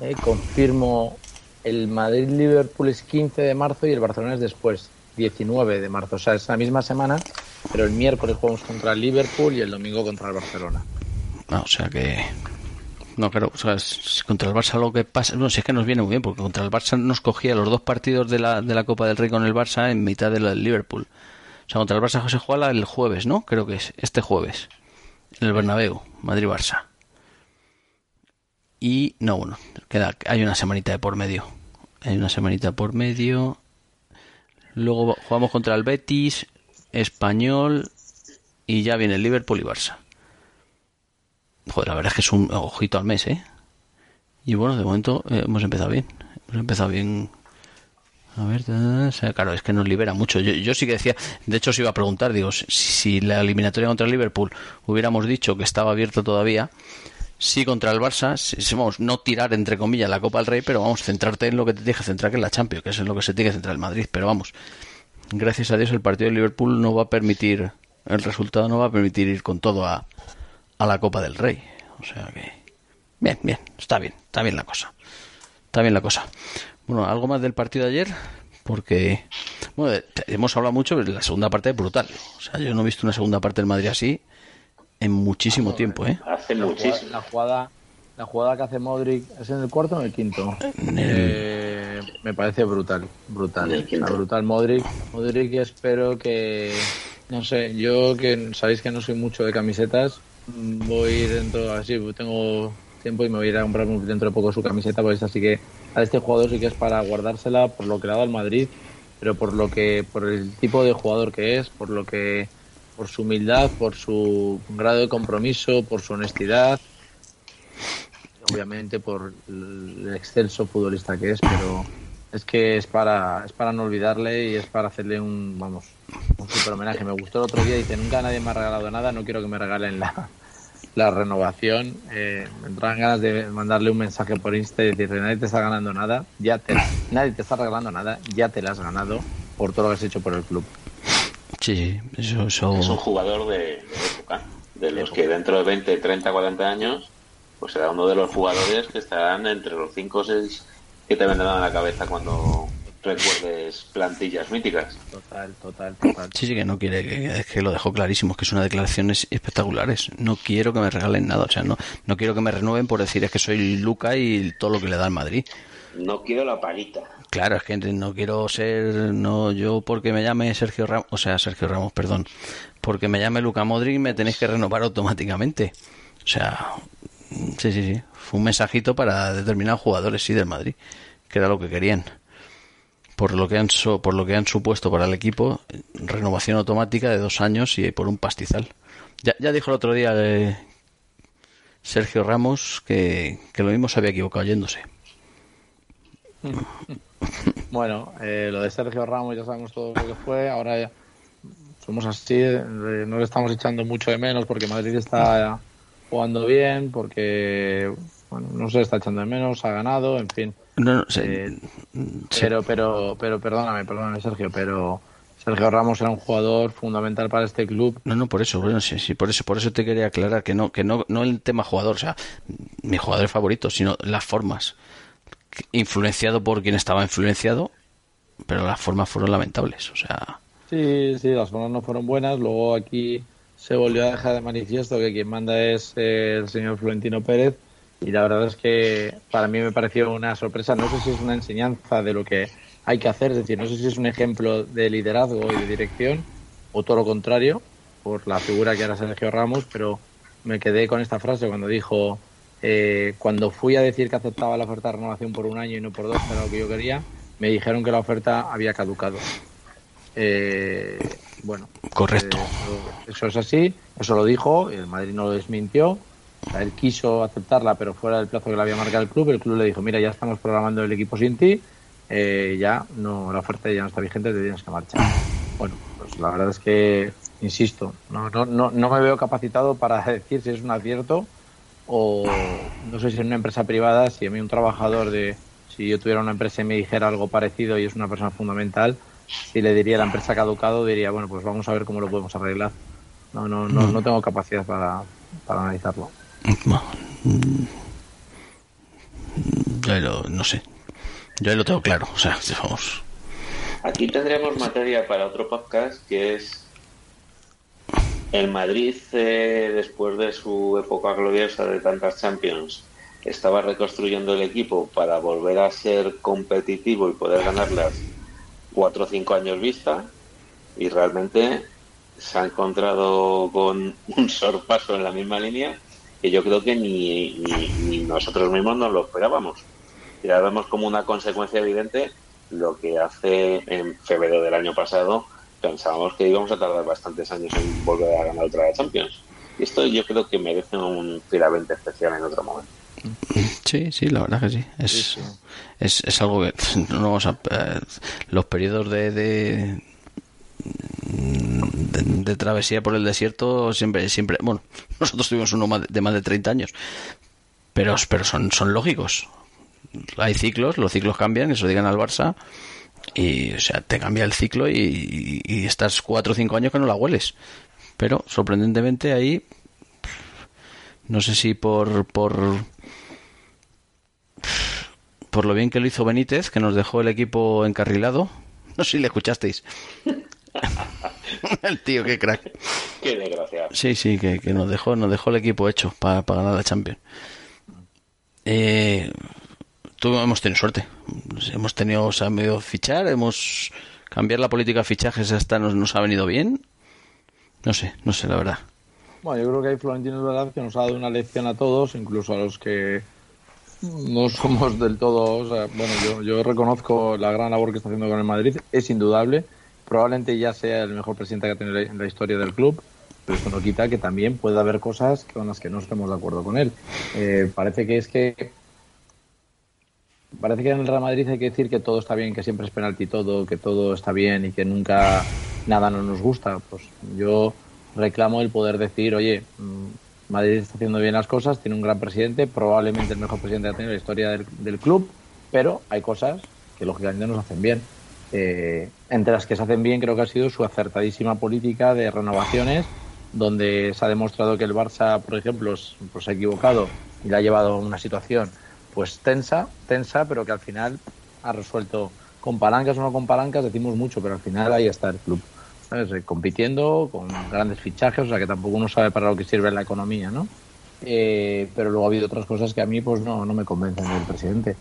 Speaker 3: eh, confirmo, el Madrid-Liverpool es 15 de marzo y el Barcelona es después, 19 de marzo. O sea, es la misma semana, pero el miércoles jugamos contra el Liverpool y el domingo contra el Barcelona.
Speaker 2: No, o sea que. No, claro, o sea, si contra el Barça lo que pasa. No, si es que nos viene muy bien, porque contra el Barça nos cogía los dos partidos de la, de la Copa del Rey con el Barça en mitad del Liverpool. O sea, contra el Barça se juega el jueves, ¿no? Creo que es este jueves. En el Bernabéu, Madrid-Barça. Y no, bueno, queda, hay una semanita de por medio. Hay una semanita por medio. Luego jugamos contra el Betis, Español y ya viene el Liverpool y Barça. Joder, la verdad es que es un ojito al mes, ¿eh? Y bueno, de momento eh, hemos empezado bien. Hemos empezado bien. A ver, claro, es que nos libera mucho. Yo, yo sí que decía, de hecho os iba a preguntar, digo, si, si la eliminatoria contra el Liverpool hubiéramos dicho que estaba abierto todavía, sí contra el Barça, si, vamos, no tirar entre comillas la Copa del Rey, pero vamos, centrarte en lo que te que centrar, que es la Champions, que es en lo que se tiene que centrar el Madrid. Pero vamos, gracias a Dios el partido de Liverpool no va a permitir, el resultado no va a permitir ir con todo a, a la Copa del Rey. O sea que, bien, bien, está bien, está bien la cosa. Está bien la cosa. Bueno, algo más del partido de ayer, porque, bueno, te- hemos hablado mucho, pero la segunda parte es brutal. O sea, yo no he visto una segunda parte del Madrid así en muchísimo tiempo, ¿eh?
Speaker 4: Hace
Speaker 3: La jugada,
Speaker 4: muchísimo.
Speaker 3: la jugada, la jugada que hace Modric es en el cuarto o en el quinto. Eh, me parece brutal, brutal. O sea, brutal Modric. Modric espero que, no sé, yo que sabéis que no soy mucho de camisetas, voy dentro, así tengo tiempo y me voy a ir a comprar dentro de poco su camiseta, pues así que a este jugador sí que es para guardársela por lo que le ha dado al Madrid, pero por lo que, por el tipo de jugador que es, por lo que por su humildad, por su grado de compromiso, por su honestidad, obviamente por el excelso futbolista que es, pero es que es para es para no olvidarle y es para hacerle un vamos un super homenaje. Me gustó el otro día dice nunca nadie me ha regalado nada, no quiero que me regalen la, la renovación. Eh, me entraban ganas de mandarle un mensaje por Insta y decirle nadie te está ganando nada, ya te nadie te está regalando nada, ya te la has ganado por todo lo que has hecho por el club.
Speaker 2: Sí, sí, eso, eso-
Speaker 4: Es un jugador de, de época, de los que dentro de 20, 30, 40 años, pues será uno de los jugadores que estarán entre los 5 o 6 que te vendrán a la cabeza cuando recuerdes plantillas míticas.
Speaker 3: Total, total, total.
Speaker 2: Sí, sí, que no quiere, que, es que lo dejó clarísimo, es que es una declaración es- espectaculares. No quiero que me regalen nada, o sea, no, no quiero que me renueven por decir es que soy Luca y todo lo que le da al Madrid.
Speaker 4: No quiero la palita.
Speaker 2: Claro, es que no quiero ser, no, yo porque me llame Sergio Ramos, o sea, Sergio Ramos, perdón, porque me llame Luca Modric me tenéis que renovar automáticamente. O sea, sí, sí, sí, fue un mensajito para determinados jugadores, sí, del Madrid, que era lo que querían. Por lo que han, por lo que han supuesto para el equipo, renovación automática de dos años y por un pastizal. Ya, ya dijo el otro día eh, Sergio Ramos que, que lo mismo se había equivocado yéndose. (laughs) (laughs)
Speaker 3: Bueno, eh, lo de Sergio Ramos ya sabemos todo lo que fue. Ahora ya somos así, eh, no le estamos echando mucho de menos porque Madrid está jugando bien, porque bueno, no se está echando de menos, ha ganado, en fin.
Speaker 2: No, no, sí,
Speaker 3: Eh,
Speaker 2: sí.
Speaker 3: Pero, pero, pero, perdóname, perdóname, Sergio, pero Sergio Ramos era un jugador fundamental para este club.
Speaker 2: No, no, por eso, bueno, sí, sí, por eso, por eso te quería aclarar que no, que no, no el tema jugador, o sea, mi jugador favorito, sino las formas. Influenciado por quien estaba influenciado, pero las formas fueron lamentables, o sea,
Speaker 3: Sí, sí, las formas no fueron buenas. Luego aquí se volvió a dejar de manifiesto que quien manda es el señor Florentino Pérez. Y la verdad es que para mí me pareció una sorpresa. No sé si es una enseñanza de lo que hay que hacer, es decir, no sé si es un ejemplo de liderazgo y de dirección o todo lo contrario, por la figura que era Sergio Ramos, pero me quedé con esta frase cuando dijo, eh, cuando fui a decir que aceptaba la oferta de renovación por un año y no por dos, que era lo que yo quería, me dijeron que la oferta había caducado. Eh, bueno,
Speaker 2: Correcto.
Speaker 3: eh, eso, eso es así, eso lo dijo, el Madrid no lo desmintió. O sea, él quiso aceptarla, pero fuera del plazo que le había marcado el club. El club le dijo: Mira, ya estamos programando el equipo sin ti, eh, ya no, la oferta ya no está vigente, te tienes que marchar. Bueno, pues la verdad es que, insisto, no, no, no, no me veo capacitado para (laughs) decir si es un acierto o no sé si en una empresa privada, si a mí un trabajador de, si yo tuviera una empresa y me dijera algo parecido y es una persona fundamental, si le diría a la empresa caducado, diría, bueno, pues vamos a ver cómo lo podemos arreglar. No, no, no, no tengo capacidad para, para analizarlo.
Speaker 2: bueno, mm, yo ahí lo- no sé, yo ahí lo tengo claro, o sea, (laughs) vamos,
Speaker 4: Aquí tendremos materia para otro podcast que es el Madrid eh, después de su época gloriosa de tantas Champions estaba reconstruyendo el equipo para volver a ser competitivo y poder ganarlas cuatro o cinco años vista y realmente se ha encontrado con (laughs) un sorpaso en la misma línea que yo creo que ni, ni, ni nosotros mismos nos lo esperábamos. Y ahora vemos como una consecuencia evidente lo que hace en febrero del año pasado pensábamos que íbamos a tardar bastantes años en volver a ganar otra Champions. Y esto yo creo que merece un firavente especial en otro momento.
Speaker 2: sí, sí, la verdad que sí, es,
Speaker 3: Sí, sí.
Speaker 2: Es, es algo que (laughs) no vamos a, eh, los periodos de, de, de, de travesía por el desierto siempre, siempre, bueno, (laughs) nosotros tuvimos uno más de, de más de 30 años, pero, pero son, son lógicos. Hay ciclos, los ciclos cambian, eso digan al Barça, y o sea, te cambia el ciclo y, y, y estás cuatro o cinco años que no la hueles. Pero sorprendentemente ahí, no sé si por, por, por lo bien que lo hizo Benítez, que nos dejó el equipo encarrilado. (laughs) No sé si le escuchasteis. (laughs) el tío, qué crack.
Speaker 4: Qué desgraciado.
Speaker 2: Sí, sí, que, que nos dejó, nos dejó el equipo hecho para ganar la Champions. Eh, hemos tenido suerte. Hemos tenido, o sea, medio fichar, hemos cambiar la política de fichajes hasta nos, nos ha venido bien. No sé, no sé la verdad.
Speaker 3: Bueno, yo creo que ahí Florentino es verdad que nos ha dado una lección a todos, incluso a los que no somos del todo. O sea, bueno, yo, yo reconozco la gran labor que está haciendo con el Madrid, es indudable. Probablemente ya sea el mejor presidente que ha tenido en la historia del club, pero esto no quita que también puede haber cosas con las que no estemos de acuerdo con él. Eh, parece que es que. Parece que en el Real Madrid hay que decir que todo está bien, que siempre es penalti todo, que todo está bien y que nunca nada no nos gusta. Pues yo reclamo el poder decir, oye, mm, Madrid está haciendo bien las cosas, tiene un gran presidente, probablemente el mejor presidente que ha tenido en la historia del, club, pero hay cosas que lógicamente nos hacen bien. Eh, entre las que se hacen bien creo que ha sido su acertadísima política de renovaciones, donde se ha demostrado que el Barça, por ejemplo, pues ha equivocado y le ha llevado a una situación pues tensa, tensa, pero que al final ha resuelto con palancas o no con palancas, decimos mucho, pero al final ahí está el club. ¿sabes? Eh, compitiendo con grandes fichajes, o sea que tampoco uno sabe para lo que sirve la economía, ¿no? Eh, pero luego ha habido otras cosas que a mí pues no, no me convencen del presidente.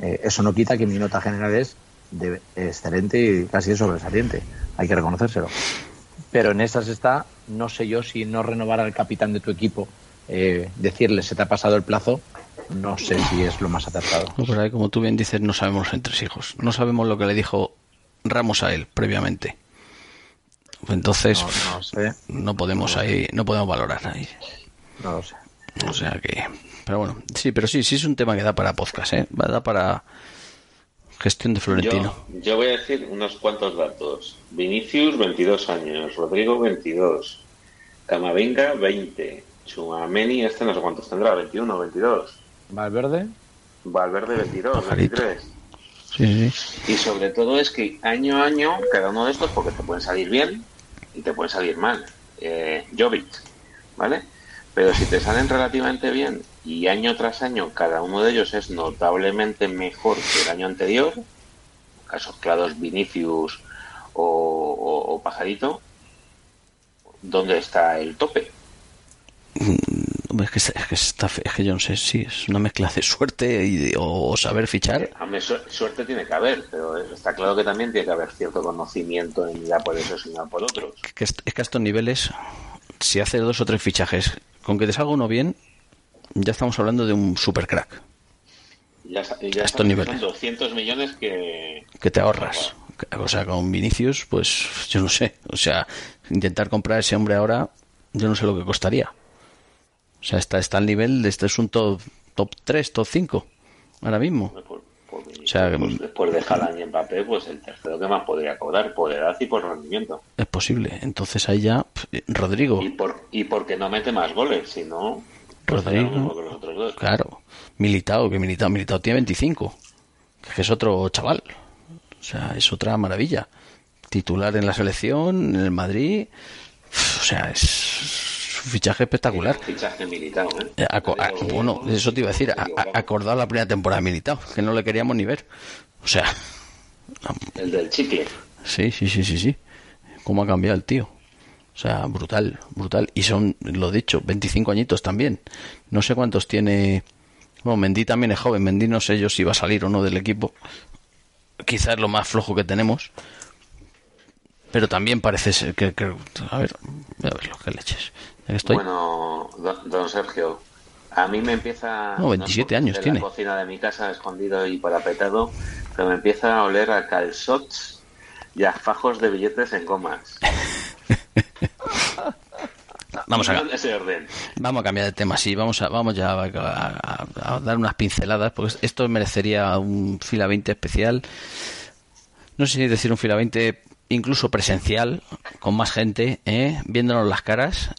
Speaker 3: Eh, eso no quita que mi nota general es de, excelente y casi sobresaliente, hay que reconocérselo. Pero en esas está, no sé yo si no renovar al capitán de tu equipo, eh, decirle se te ha pasado el plazo, no sé si es lo más acertado.
Speaker 2: No, pero ahí, como tú bien dices, no sabemos los entresijos. No sabemos lo que le dijo Ramos a él previamente. Entonces,
Speaker 3: No, no sé,
Speaker 2: no podemos ahí, no podemos valorar ahí.
Speaker 3: no lo sé.
Speaker 2: O sea que, pero bueno, sí, pero sí, sí es un tema que da para podcast, ¿eh? Da para gestión de Florentino.
Speaker 4: Yo, yo voy a decir unos cuantos datos. Vinicius, 22 años. Rodrigo, 22. Camavinga, 20. Chuameni, este no sé cuántos tendrá, 21, 22.
Speaker 3: Valverde.
Speaker 4: Valverde 22, 23.
Speaker 2: Sí, sí.
Speaker 4: Y sobre todo es que año a año, cada uno de estos, porque te pueden salir bien y te pueden salir mal. Eh, Jovic, ¿vale? Pero si te salen relativamente bien y año tras año cada uno de ellos es notablemente mejor que el año anterior, casos claros Vinicius o, o- o Pajarito, ¿dónde está el tope?
Speaker 2: Es que, es, que está es que yo no sé si es una mezcla de suerte y de- o saber fichar.
Speaker 4: A mí su- suerte tiene que haber, pero está claro que también tiene que haber cierto conocimiento en ya por eso, sino por otros.
Speaker 2: Que es, que a estos niveles, si haces dos o tres fichajes, con que te salga uno bien, ya estamos hablando de un super crack
Speaker 4: Ya, ya
Speaker 2: Estos
Speaker 4: sabes que
Speaker 2: niveles.
Speaker 4: son 200 millones que...
Speaker 2: que te ahorras. O sea, con Vinicius, pues yo no sé. O sea, intentar comprar ese hombre ahora, yo no sé lo que costaría. O sea, está, está al nivel de este es un top, top 3, top 5, ahora mismo.
Speaker 4: Por, por Vinicius,
Speaker 2: sea,
Speaker 4: pues después de Haaland y Mbappé, pues el tercero que más podría cobrar por edad y por rendimiento.
Speaker 2: Es posible. Entonces ahí ya, pf, Rodrigo,
Speaker 4: Y, por, y porque no mete más goles, si no... pues
Speaker 2: Rodrigo.
Speaker 4: los otros dos.
Speaker 2: claro. Militao, que Militao, Militao tiene 25. Que es otro chaval. O sea, es otra maravilla. Titular en la selección, en el Madrid. O sea, es fichaje espectacular.
Speaker 4: Fichaje militado, ¿eh?
Speaker 2: Eh, a- bueno, eso te iba a decir, a- acordado la primera temporada de Militao, que no le queríamos ni ver. O sea,
Speaker 4: El del chicle.
Speaker 2: sí, sí, sí, sí, sí. ¿Cómo ha cambiado el tío? O sea, brutal, brutal. Y son, lo dicho, 25 añitos también. No sé cuántos tiene. Bueno, Mendy también es joven. Mendy no sé yo si va a salir o no del equipo. Quizás lo más flojo que tenemos. Pero también parece ser que. que- a ver, voy a ver lo que leches. Estoy.
Speaker 4: Bueno, don, don Sergio, a mí me empieza...
Speaker 2: No, 27
Speaker 4: es
Speaker 2: años tiene.
Speaker 4: la cocina de mi casa, escondido y parapetado, pero me empieza a oler a calzots y a fajos de billetes en gomas. (laughs)
Speaker 2: Vamos a. Vamos a cambiar de tema, sí, vamos a, vamos ya a, a- a dar unas pinceladas, porque esto merecería un fila 20 especial. No sé si decir un fila 20 incluso presencial, con más gente, ¿eh? viéndonos las caras.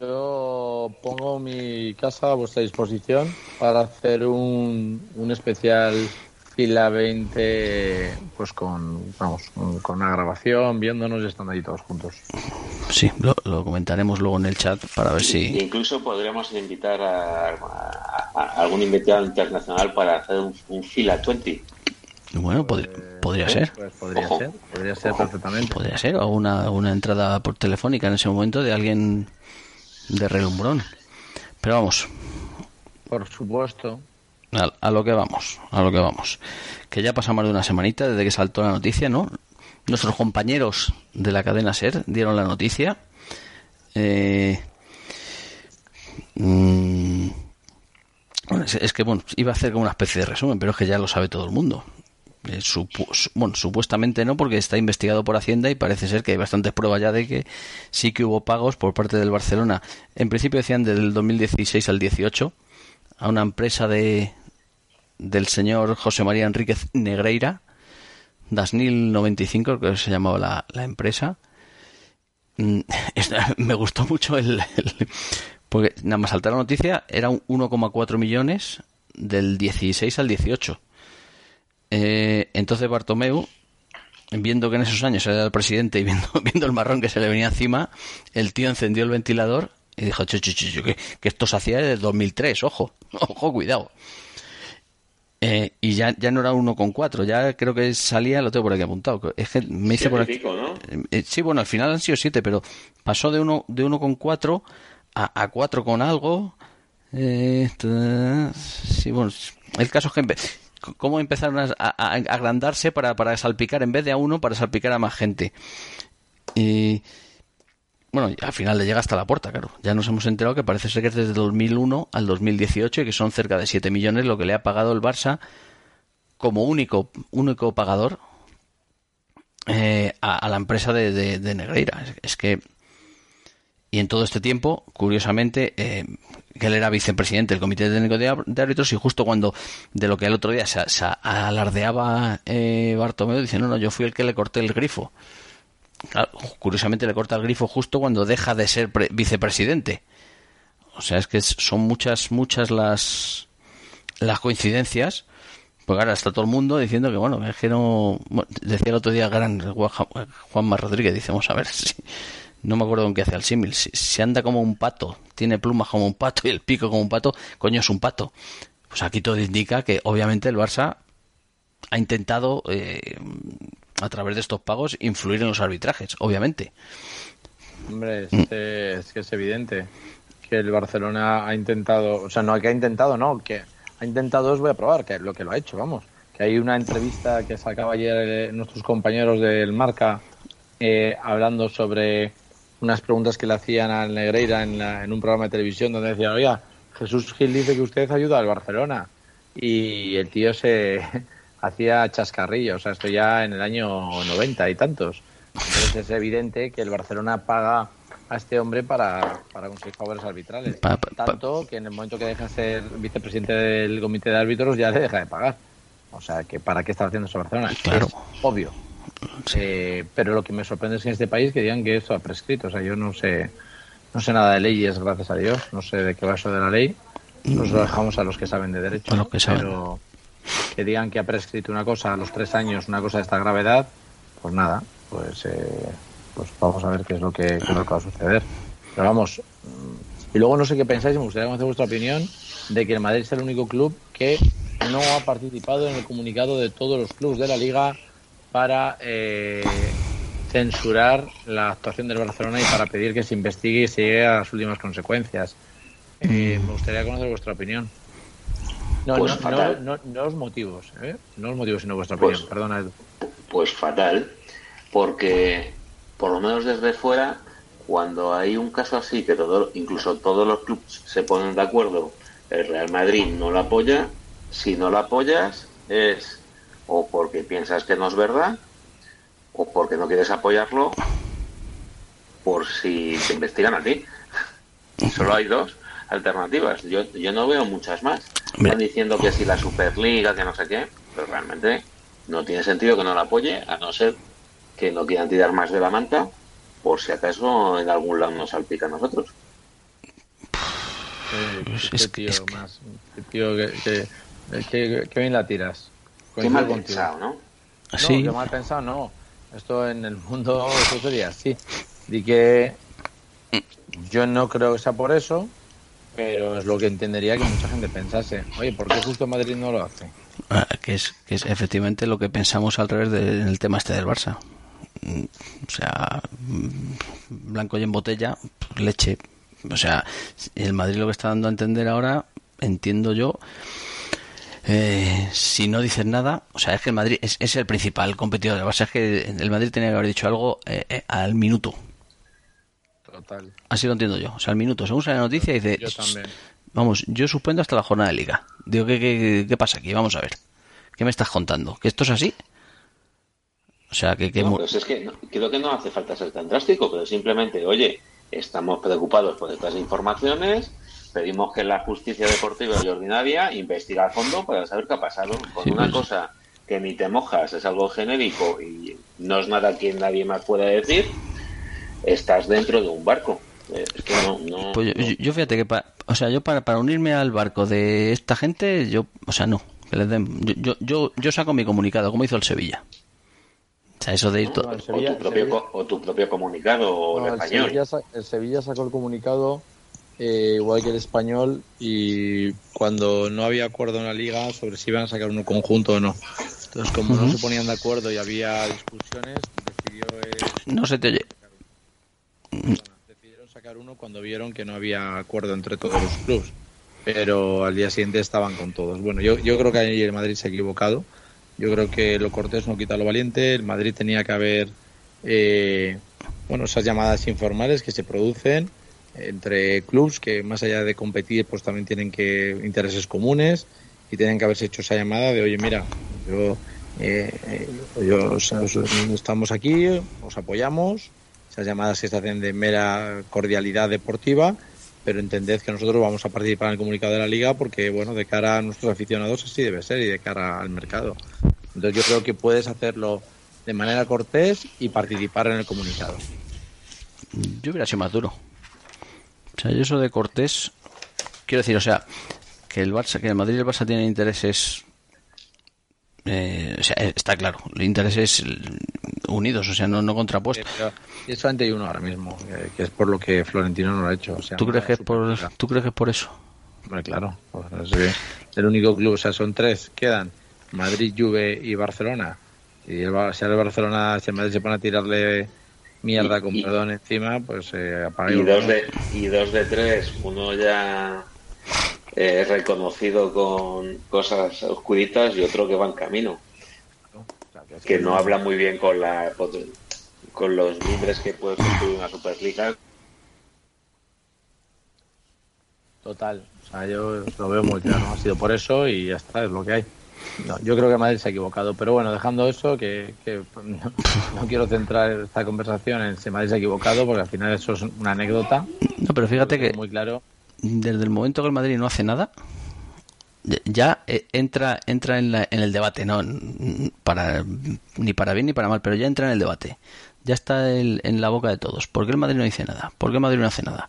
Speaker 3: Yo pongo mi casa a vuestra disposición para hacer un, un especial fila 20 pues con vamos con, una grabación viéndonos y estando ahí todos juntos
Speaker 2: Sí, lo, lo comentaremos luego en el chat para ver si...
Speaker 4: Incluso podríamos invitar a, a- a algún invitado internacional para hacer un, un fila 20.
Speaker 2: Bueno, pod- podría ser.
Speaker 3: pues podría
Speaker 4: Ojo.
Speaker 3: ser podría ser
Speaker 4: Ojo.
Speaker 3: perfectamente
Speaker 2: Podría ser, o una, una entrada por telefónica en ese momento de alguien de relumbrón. Pero vamos,
Speaker 3: por supuesto
Speaker 2: A, a lo que vamos, a lo que vamos. Que ya pasa más de una semanita desde que saltó la noticia, ¿no? Nuestros compañeros de la cadena SER dieron la noticia. Eh, mm, es que, bueno, iba a hacer como una especie de resumen, pero es que ya lo sabe todo el mundo. Eh, bueno, supuestamente no, porque está investigado por Hacienda y parece ser que hay bastantes pruebas ya de que sí que hubo pagos por parte del Barcelona. En principio decían del 2016 al 18 a una empresa de del señor José María Enríquez Negreira, Dasnil 95, creo que se llamaba la, la empresa. Mm, (laughs) Me gustó mucho el, el- porque nada más saltar la noticia era un 1,4 millones del 16 al 18. Eh, entonces Bartomeu, viendo que en esos años era el presidente y viendo, (laughs) viendo el marrón que se le venía encima, el tío encendió el ventilador y dijo, "Chu, chu, chu, chu, que, que esto se hacía desde 2003, ojo, (laughs) ojo, cuidado. Eh, y ya, ya no era 1,4, ya creo que salía, lo tengo por aquí apuntado. Es que me hice por
Speaker 4: Siete
Speaker 2: aquí.
Speaker 4: pico, ¿no?
Speaker 2: Eh, sí, bueno, al final han sido 7, pero pasó de 1 de 1,4 a, a 4 con algo. Eh, sí, bueno, el caso es que cómo empezaron a, agrandarse para, para salpicar en vez de a uno para salpicar a más gente. Y bueno, al final le llega hasta la puerta, claro. Ya nos hemos enterado que parece ser que es desde 2001 al 2018 y que son cerca de 7 millones lo que le ha pagado el Barça como único único pagador eh, a, a la empresa de, de- de Negreira. Es, es que y en todo este tiempo, curiosamente, eh, que él era vicepresidente del Comité Técnico de, Árb- de Árbitros y justo cuando de lo que el otro día se, se alardeaba eh, Bartomeu, dice, no, no, yo fui el que le corté el grifo. Curiosamente le corta el grifo justo cuando deja de ser pre- vicepresidente. O sea, es que son muchas, muchas las, las coincidencias. Porque ahora está todo el mundo diciendo que, bueno, es que no. decía el otro día gran Juanma Rodríguez, dice, vamos a ver (laughs) si. No me acuerdo con qué hace el símil. Si, anda como un pato, tiene plumas como un pato y el pico como un pato, coño es un pato. Pues aquí todo indica que, obviamente, el Barça ha intentado, eh, a través de estos pagos, influir en los arbitrajes, obviamente.
Speaker 3: Hombre, es, que es evidente que el Barcelona ha intentado, o sea, no que ha intentado, no, que ha intentado os voy a probar, que lo que lo ha hecho, vamos. Que hay una entrevista que sacaba ayer eh, nuestros compañeros del Marca eh, hablando sobre unas preguntas que le hacían al Negreira en, en un programa de televisión donde decía, oiga, Jesús Gil dice que usted ayuda al Barcelona. Y el tío se (laughs) hacía chascarrillo, o sea, esto ya en el año 90 y tantos. Entonces es evidente que el Barcelona paga a este hombre para, para conseguir favores arbitrales. Tanto que en el momento que deja de ser vicepresidente del comité de árbitros ya le deja de pagar. O sea, que ¿para qué está haciendo eso Barcelona?
Speaker 2: Claro.
Speaker 3: Es obvio. Eh, pero lo que me sorprende es que en este país que digan que esto ha prescrito. O sea, yo no sé, no sé nada de leyes, gracias a Dios. No sé de qué va eso de la ley. Nos lo dejamos a los que saben de derecho.
Speaker 2: que
Speaker 3: Pero que digan que ha prescrito una cosa a los tres años, una cosa de esta gravedad, pues nada, pues, eh, pues vamos a ver qué es, lo que, qué es lo que va a suceder. Pero vamos, mm, y luego no sé qué pensáis, me gustaría conocer vuestra opinión de que el Madrid es el único club que no ha participado en el comunicado de todos los clubes de la liga para eh, censurar la actuación del Barcelona y para pedir que se investigue y se llegue a las últimas consecuencias. Eh, me gustaría conocer vuestra opinión. No, pues no, no, los motivos, ¿eh? no los motivos, sino vuestra pues opinión. Perdona, Edu.
Speaker 4: Pues fatal, porque por lo menos desde fuera, cuando hay un caso así, que todo, incluso todos los clubes se ponen de acuerdo, el Real Madrid no lo apoya, si no lo apoyas es o porque piensas que no es verdad, o porque no quieres apoyarlo, por si te investigan a ti. (laughs) Solo hay dos alternativas. Yo, yo no veo muchas más. Están diciendo que si la Superliga, que no sé qué, pero realmente no tiene sentido que no la apoye, a no ser que no quieran tirar más de la manta, por si acaso en algún lado nos salpica a nosotros.
Speaker 3: Eh, tío más, tío que, que, bien la tiras.
Speaker 4: Qué mal pensado, ¿no?
Speaker 3: No, qué mal pensado, no. Esto en el mundo (laughs) eso sería así. Di que yo no creo que sea por eso, pero es lo que entendería que mucha gente pensase. Oye, ¿por qué justo Madrid no lo hace?
Speaker 2: Ah, que, es, que es efectivamente lo que pensamos al revés del tema este del Barça. Mm, o sea, mm, blanco y en botella, leche. O sea, el Madrid lo que está dando a entender ahora, entiendo yo, eh, si no dices nada, o sea, es que el Madrid es, el principal competidor del Barça. Es que el Madrid tenía que haber dicho algo eh, eh, al minuto.
Speaker 3: Total.
Speaker 2: Así lo entiendo yo. O sea, al minuto, según sale la noticia, dice. Vamos, yo suspendo hasta la jornada de liga. Digo, ¿qué, qué, qué pasa aquí? Vamos a ver. ¿Qué me estás contando? ¿Que esto es así? O sea, que... que
Speaker 4: pues es que creo que no hace falta ser tan drástico, pero simplemente, oye, estamos preocupados por estas informaciones, pedimos que la justicia deportiva y ordinaria investigue a fondo para saber qué ha pasado. Con una pues. cosa que ni te mojas, es algo genérico y no es nada que nadie más pueda decir, estás dentro de un barco. Es que no, no,
Speaker 2: pues yo, fíjate que, o sea, yo para, para unirme al barco de esta gente, yo, o sea, no. yo, yo, yo saco mi comunicado, como hizo el Sevilla. O sea, eso de ir
Speaker 4: todo. o, tu propio, o, tu propio, comunicado, o el español.
Speaker 3: el Sevilla sacó el comunicado eh, igual que el español y cuando no había acuerdo en la liga sobre si iban a sacar uno conjunto o no. Entonces, como no se ponían de acuerdo y había discusiones, decidió... Eh,
Speaker 2: no se te oye.
Speaker 3: decidieron sacar uno cuando vieron que no había acuerdo entre todos los clubes. Pero al día siguiente estaban con todos. Bueno, yo, yo creo que ahí el Madrid se ha equivocado yo creo que lo cortés no quita lo valiente. El Madrid tenía que haber, eh, bueno, esas llamadas informales que se producen entre clubes que más allá de competir, pues también tienen que intereses comunes y tienen que haberse hecho esa llamada de, oye, mira, yo, eh, eh, estamos aquí, os apoyamos. Esas llamadas que se hacen de mera cordialidad deportiva pero entended que nosotros vamos a participar en el comunicado de la liga porque, bueno, de cara a nuestros aficionados así debe ser y de cara al mercado. Entonces yo creo que puedes hacerlo de manera cortés y participar en el comunicado.
Speaker 2: Yo hubiera sido más duro. O sea, yo eso de cortés, quiero decir, o sea, que el Barça, que el Madrid y el Barça tienen intereses eh, o sea, está claro, intereses unidos, o sea, no, no contrapuestos.
Speaker 3: y solamente hay uno ahora mismo, que es por lo que Florentino no lo ha hecho. O sea,
Speaker 2: ¿Tú, crees que es por, ¿Tú crees que es por eso?
Speaker 3: Claro, pues, el único club, o sea, son tres, quedan Madrid, Juve y Barcelona. Y el, si el Barcelona, si el Madrid se pone a tirarle mierda con perdón encima, pues eh,
Speaker 4: apaga y, dos de, y dos de tres, uno ya eh, reconocido con cosas oscuritas y otro que va en camino. que no habla muy bien con la con los miembros que puede construir una Superliga.
Speaker 3: Total, o sea, yo lo veo muy claro, ha sido por eso y ya está, es lo que hay. Yo creo que Madrid se ha equivocado, pero bueno, dejando eso, que, (laughs) no, quiero centrar esta conversación en si Madrid se ha equivocado, porque al final eso es una anécdota.
Speaker 2: No, pero fíjate que
Speaker 3: muy claro
Speaker 2: desde el momento que el Madrid no hace nada, ya eh, entra entra en, la, en el debate, no para ni para bien ni para mal, pero ya entra en el debate. Ya está en la boca de todos. ¿Por qué el Madrid no dice nada? ¿Por qué el Madrid no hace nada?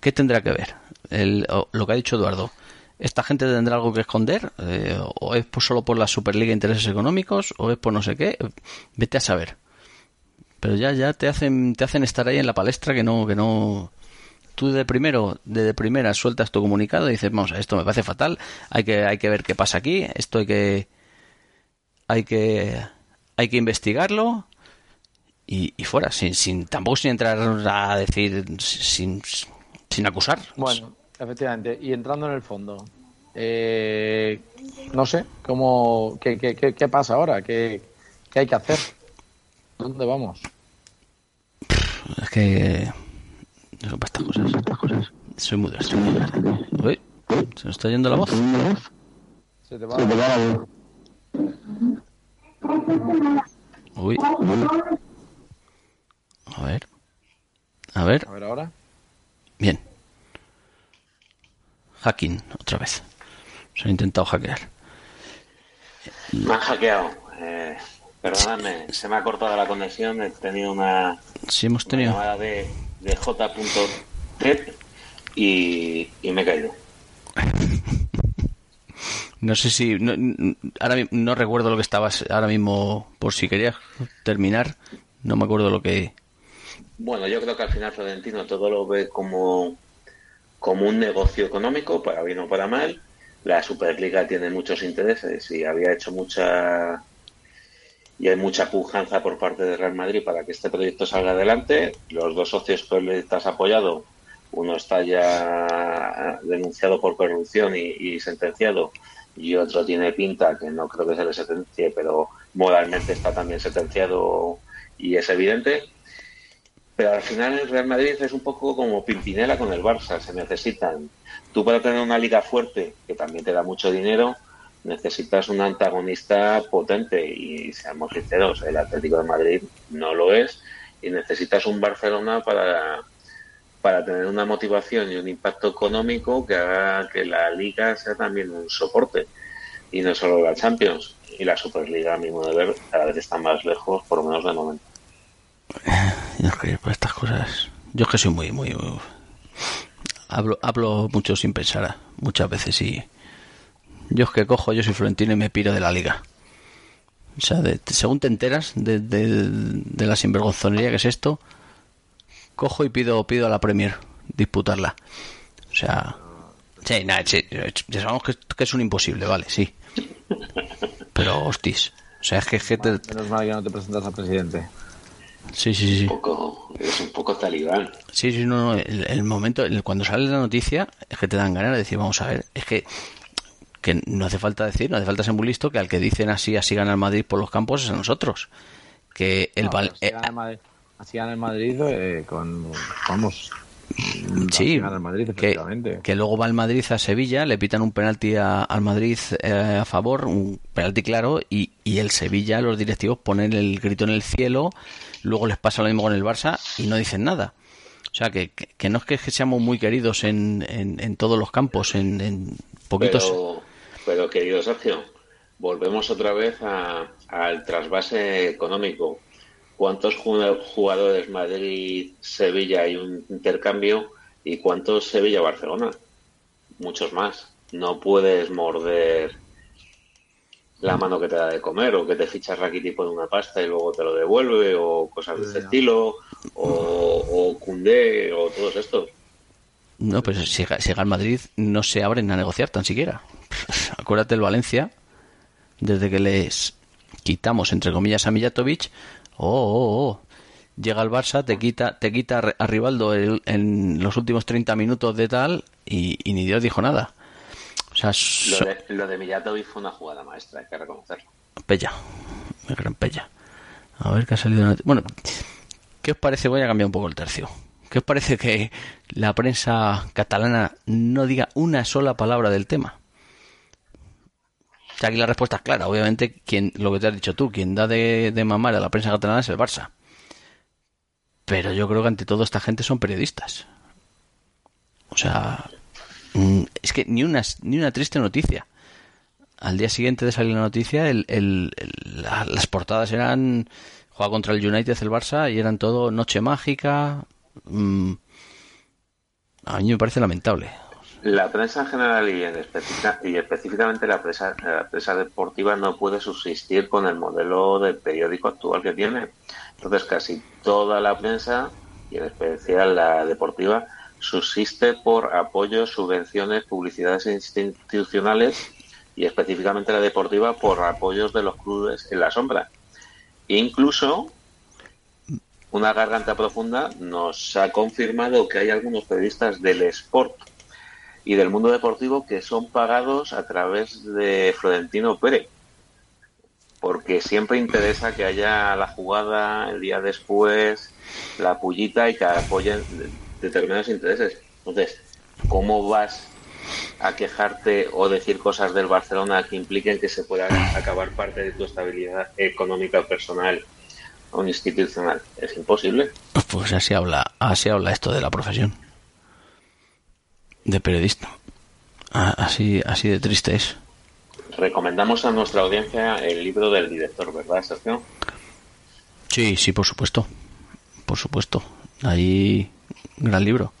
Speaker 2: ¿Qué tendrá que ver? El, lo que ha dicho Eduardo. ¿Esta gente tendrá algo que esconder? Eh, ¿O es solo por la Superliga intereses económicos? ¿O es por no sé qué? Vete a saber. Pero ya, ya te hacen, te hacen estar ahí en la palestra que no, que no, tú de primero, de primera sueltas tu comunicado y dices, vamos, esto me parece fatal, hay que, hay que ver qué pasa aquí, esto hay que, hay que, hay que investigarlo y, fuera, sin, sin, tampoco sin entrar a decir, sin, sin acusar.
Speaker 3: Bueno, efectivamente, y entrando en el fondo, eh, no sé, cómo, qué, qué, qué, pasa ahora, ¿Qué, qué hay que hacer, dónde vamos.
Speaker 2: Es que no, para estas cosas. estas cosas. Soy. Soy mudo. Uy, ¿se nos está yendo la voz?
Speaker 3: Se te va, la voz.
Speaker 2: Uy. A ver. A ver.
Speaker 3: A ver ahora.
Speaker 2: Bien. Hacking, otra vez. Se han intentado hackear.
Speaker 4: Me han hackeado. Eh, perdóname, se me ha cortado la conexión. He tenido una.
Speaker 2: Sí, hemos tenido.
Speaker 4: Una llamada de, de J.T y, y me he caído. (laughs)
Speaker 2: No sé si. No, ahora no recuerdo lo que estabas ahora mismo. Por si querías terminar, no me acuerdo lo que.
Speaker 4: Bueno, yo creo que al final Florentino todo lo ve como, como un negocio económico, para bien o para mal. La Superliga tiene muchos intereses y había hecho mucha y hay mucha pujanza por parte de Real Madrid para que este proyecto salga adelante. Los dos socios que le has apoyado, uno está ya denunciado por corrupción y, sentenciado, y otro tiene pinta, que no creo que se le sentencie, pero moralmente está también sentenciado y es evidente. Pero al final el Real Madrid es un poco como Pimpinela con el Barça, se necesitan. Tú para tener una liga fuerte, que también te da mucho dinero, necesitas un antagonista potente. Y seamos sinceros, el Atlético de Madrid no lo es. Y necesitas un Barcelona para, para tener una motivación y un impacto económico que haga que la liga sea también un soporte. Y no solo la Champions y la Superliga a mi modo de ver cada vez está más lejos por lo menos de momento (sighs)
Speaker 2: yo que por estas cosas yo es que soy muy muy, hablo hablo mucho sin pensar muchas veces y yo es que cojo, yo soy Florentino y me piro de la liga. O sea, según te enteras de, de, la sinvergonzonería que es esto, cojo y pido pido a la Premier disputarla. O sea, sí, nada, ya sabemos que, es un imposible, vale, sí. Pero, hostis, o sea, es que... Es
Speaker 3: Menos mal que no te presentas al presidente.
Speaker 2: Sí, sí, sí.
Speaker 4: Un poco, es un poco talibán.
Speaker 2: Sí, sí, no, no. El, el momento, el, cuando sale la noticia, es que te dan ganas de decir, vamos a ver, es que que no hace falta decir, no hace falta ser muy listo, que al que dicen así, así gana el Madrid por los campos es a nosotros. Que el,
Speaker 3: así, eh, gana el Madrid, así gana el Madrid eh, con, vamos,
Speaker 2: Sí, que, luego va el Madrid a Sevilla, le pitan un penalti al Madrid eh, a favor, un penalti claro, y, y, el Sevilla, los directivos ponen el grito en el cielo, luego les pasa lo mismo con el Barça y no dicen nada. O sea, que, que, no es que seamos muy queridos en, en, en todos los campos, en, en poquitos.
Speaker 4: Pero, querido Sergio, volvemos otra vez al trasvase económico. ¿Cuántos jugadores Madrid-Sevilla hay un intercambio y cuántos Sevilla-Barcelona? muchos más. No puedes morder la mano que te da de comer o que te ficha Rakiti por una pasta y luego te lo devuelve o cosas de ese estilo o, o Cundé o todos estos.
Speaker 2: No, pues si llega al Madrid no se abren a negociar tan siquiera. (laughs) Acuérdate el Valencia, desde que les quitamos entre comillas a Mijatovic, oh, oh, oh, llega el Barça, te quita, te quita a Rivaldo en los últimos 30 minutos de tal y, ni Dios dijo nada.
Speaker 4: Lo, de, lo de Mijatovic fue una jugada maestra, hay que reconocerlo.
Speaker 2: Pella, me gran pella. A ver qué ha salido. Bueno, ¿qué os parece? Voy a cambiar un poco el tercio. ¿Qué os parece que la prensa catalana no diga una sola palabra del tema? aquí la respuesta es clara. Obviamente, quien, lo que te has dicho tú, quien da de, mamar a la prensa catalana es el Barça. Pero yo creo que ante todo esta gente son periodistas. O sea, es que ni una, ni una triste noticia. Al día siguiente de salir la noticia, el, las portadas eran juega contra el United el Barça y eran todo noche mágica, Mm, a mí me parece lamentable.
Speaker 4: La prensa en general y, y específicamente la prensa, la prensa deportiva no puede subsistir con el modelo de periódico actual que tiene. Entonces casi toda la prensa, y en especial la deportiva, subsiste por apoyos, subvenciones, publicidades institucionales y específicamente la deportiva por apoyos de los clubes en la sombra. incluso una garganta profunda nos ha confirmado que hay algunos periodistas del sport y del mundo deportivo que son pagados a través de Florentino Pérez. Porque siempre interesa que haya la jugada el día después, la pullita y que apoyen determinados intereses. Entonces, ¿cómo vas a quejarte o decir cosas del Barcelona que impliquen que se pueda acabar parte de tu estabilidad económica personal un institucional. Es imposible.
Speaker 2: Pues así habla, así habla esto de la profesión de periodista. Así, así de triste es.
Speaker 4: Recomendamos a nuestra audiencia el libro del director, ¿verdad, Sergio?
Speaker 2: Sí, sí, por supuesto. Por supuesto. Ahí, gran libro.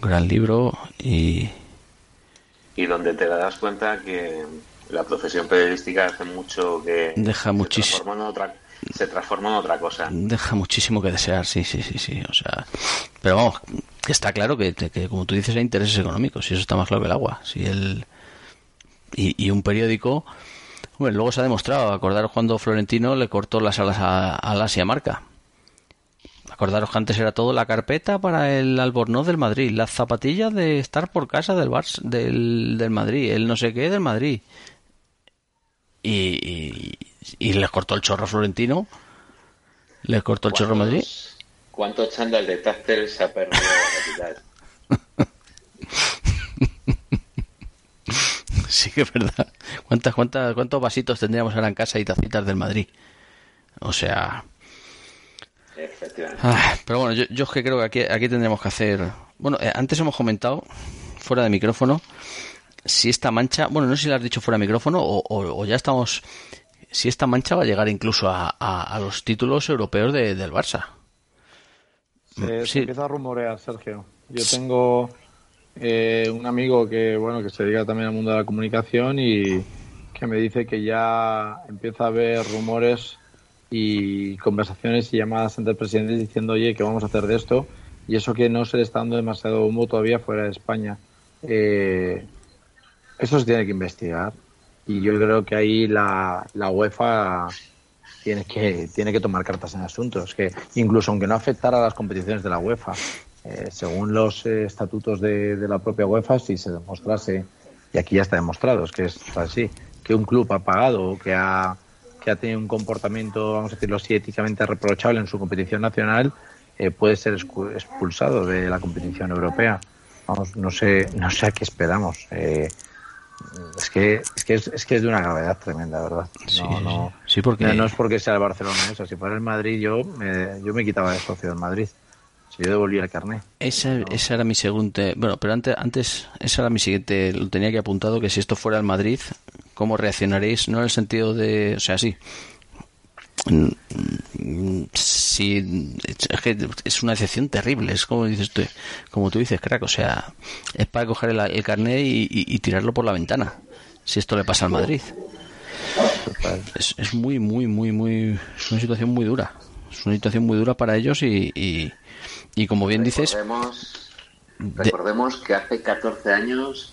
Speaker 2: Gran libro y...
Speaker 4: Y donde te das cuenta que la profesión periodística hace mucho que...
Speaker 2: Deja muchísimo
Speaker 4: se transforma en otra cosa.
Speaker 2: Deja muchísimo que desear, sí, sí, sí, sí. O sea, pero vamos, que está claro que, como tú dices, hay intereses económicos, y eso está más claro que el agua. Si el, y, un periódico, bueno, luego se ha demostrado, acordaros cuando Florentino le cortó las alas a, la Asia Marca. Acordaros que antes era todo la carpeta para el albornoz del Madrid, las zapatillas de estar por casa del, Bar, del, del Madrid, el no sé qué del Madrid. y, y les cortó el chorro Florentino. Les cortó el chorro a Madrid.
Speaker 4: ¿Cuántos chándal de Tácter se ha perdido la capital? (laughs)
Speaker 2: sí que es verdad. ¿Cuántas, cuántas, ¿Cuántos vasitos tendríamos ahora en casa y tacitas del Madrid? O sea... Ah, pero bueno, yo, yo es que creo que aquí, aquí tendríamos que hacer... Bueno, eh, antes hemos comentado, fuera de micrófono, si esta mancha... Bueno, no sé si lo has dicho fuera de micrófono o, o ya estamos si esta mancha va a llegar incluso a, los títulos europeos de, del Barça.
Speaker 3: Se, empieza a rumorear, Sergio. Yo tengo eh, un amigo que bueno que se dedica también al mundo de la comunicación y que me dice que ya empieza a haber rumores y conversaciones y llamadas entre presidentes diciendo oye que vamos a hacer de esto y eso que no se le está dando demasiado humo todavía fuera de España. Eh, eso se tiene que investigar. Y yo creo que ahí la, la UEFA tiene que, tiene que tomar cartas en asuntos, que incluso aunque no afectara a las competiciones de la UEFA, eh, según los eh, estatutos de, de, la propia UEFA, si se demostrase, y aquí ya está demostrado, es que es así, que un club ha pagado o que ha, que ha tenido un comportamiento, vamos a decirlo así, éticamente reprochable en su competición nacional, eh, puede ser expulsado de la competición europea. Vamos, no sé, no sé a qué esperamos. Eh, es que es que es, que es de una gravedad tremenda, ¿verdad?
Speaker 2: No, no, sí, porque...
Speaker 3: no, es porque sea el Barcelona eso. Si fuera el Madrid, yo me, yo me quitaba de socio del Madrid. Si yo devolvía el carnet.
Speaker 2: Esa, esa era mi segunda. Bueno, pero antes, antes, esa era mi siguiente. Lo tenía que apuntado que si esto fuera el Madrid, ¿cómo reaccionaréis? No en el sentido de. O sea, sí. Sí, es que es una excepción terrible. Es como dices tú, como tú dices, crack. O sea, es para coger el, el carnet y, y- y tirarlo por la ventana. Si esto le pasa al Madrid. Es, es muy, muy, muy, muy. Es una situación muy dura. Es una situación muy dura para ellos y, y, y como bien dices,
Speaker 4: Recordemos,
Speaker 2: de-
Speaker 4: recordemos que hace 14 años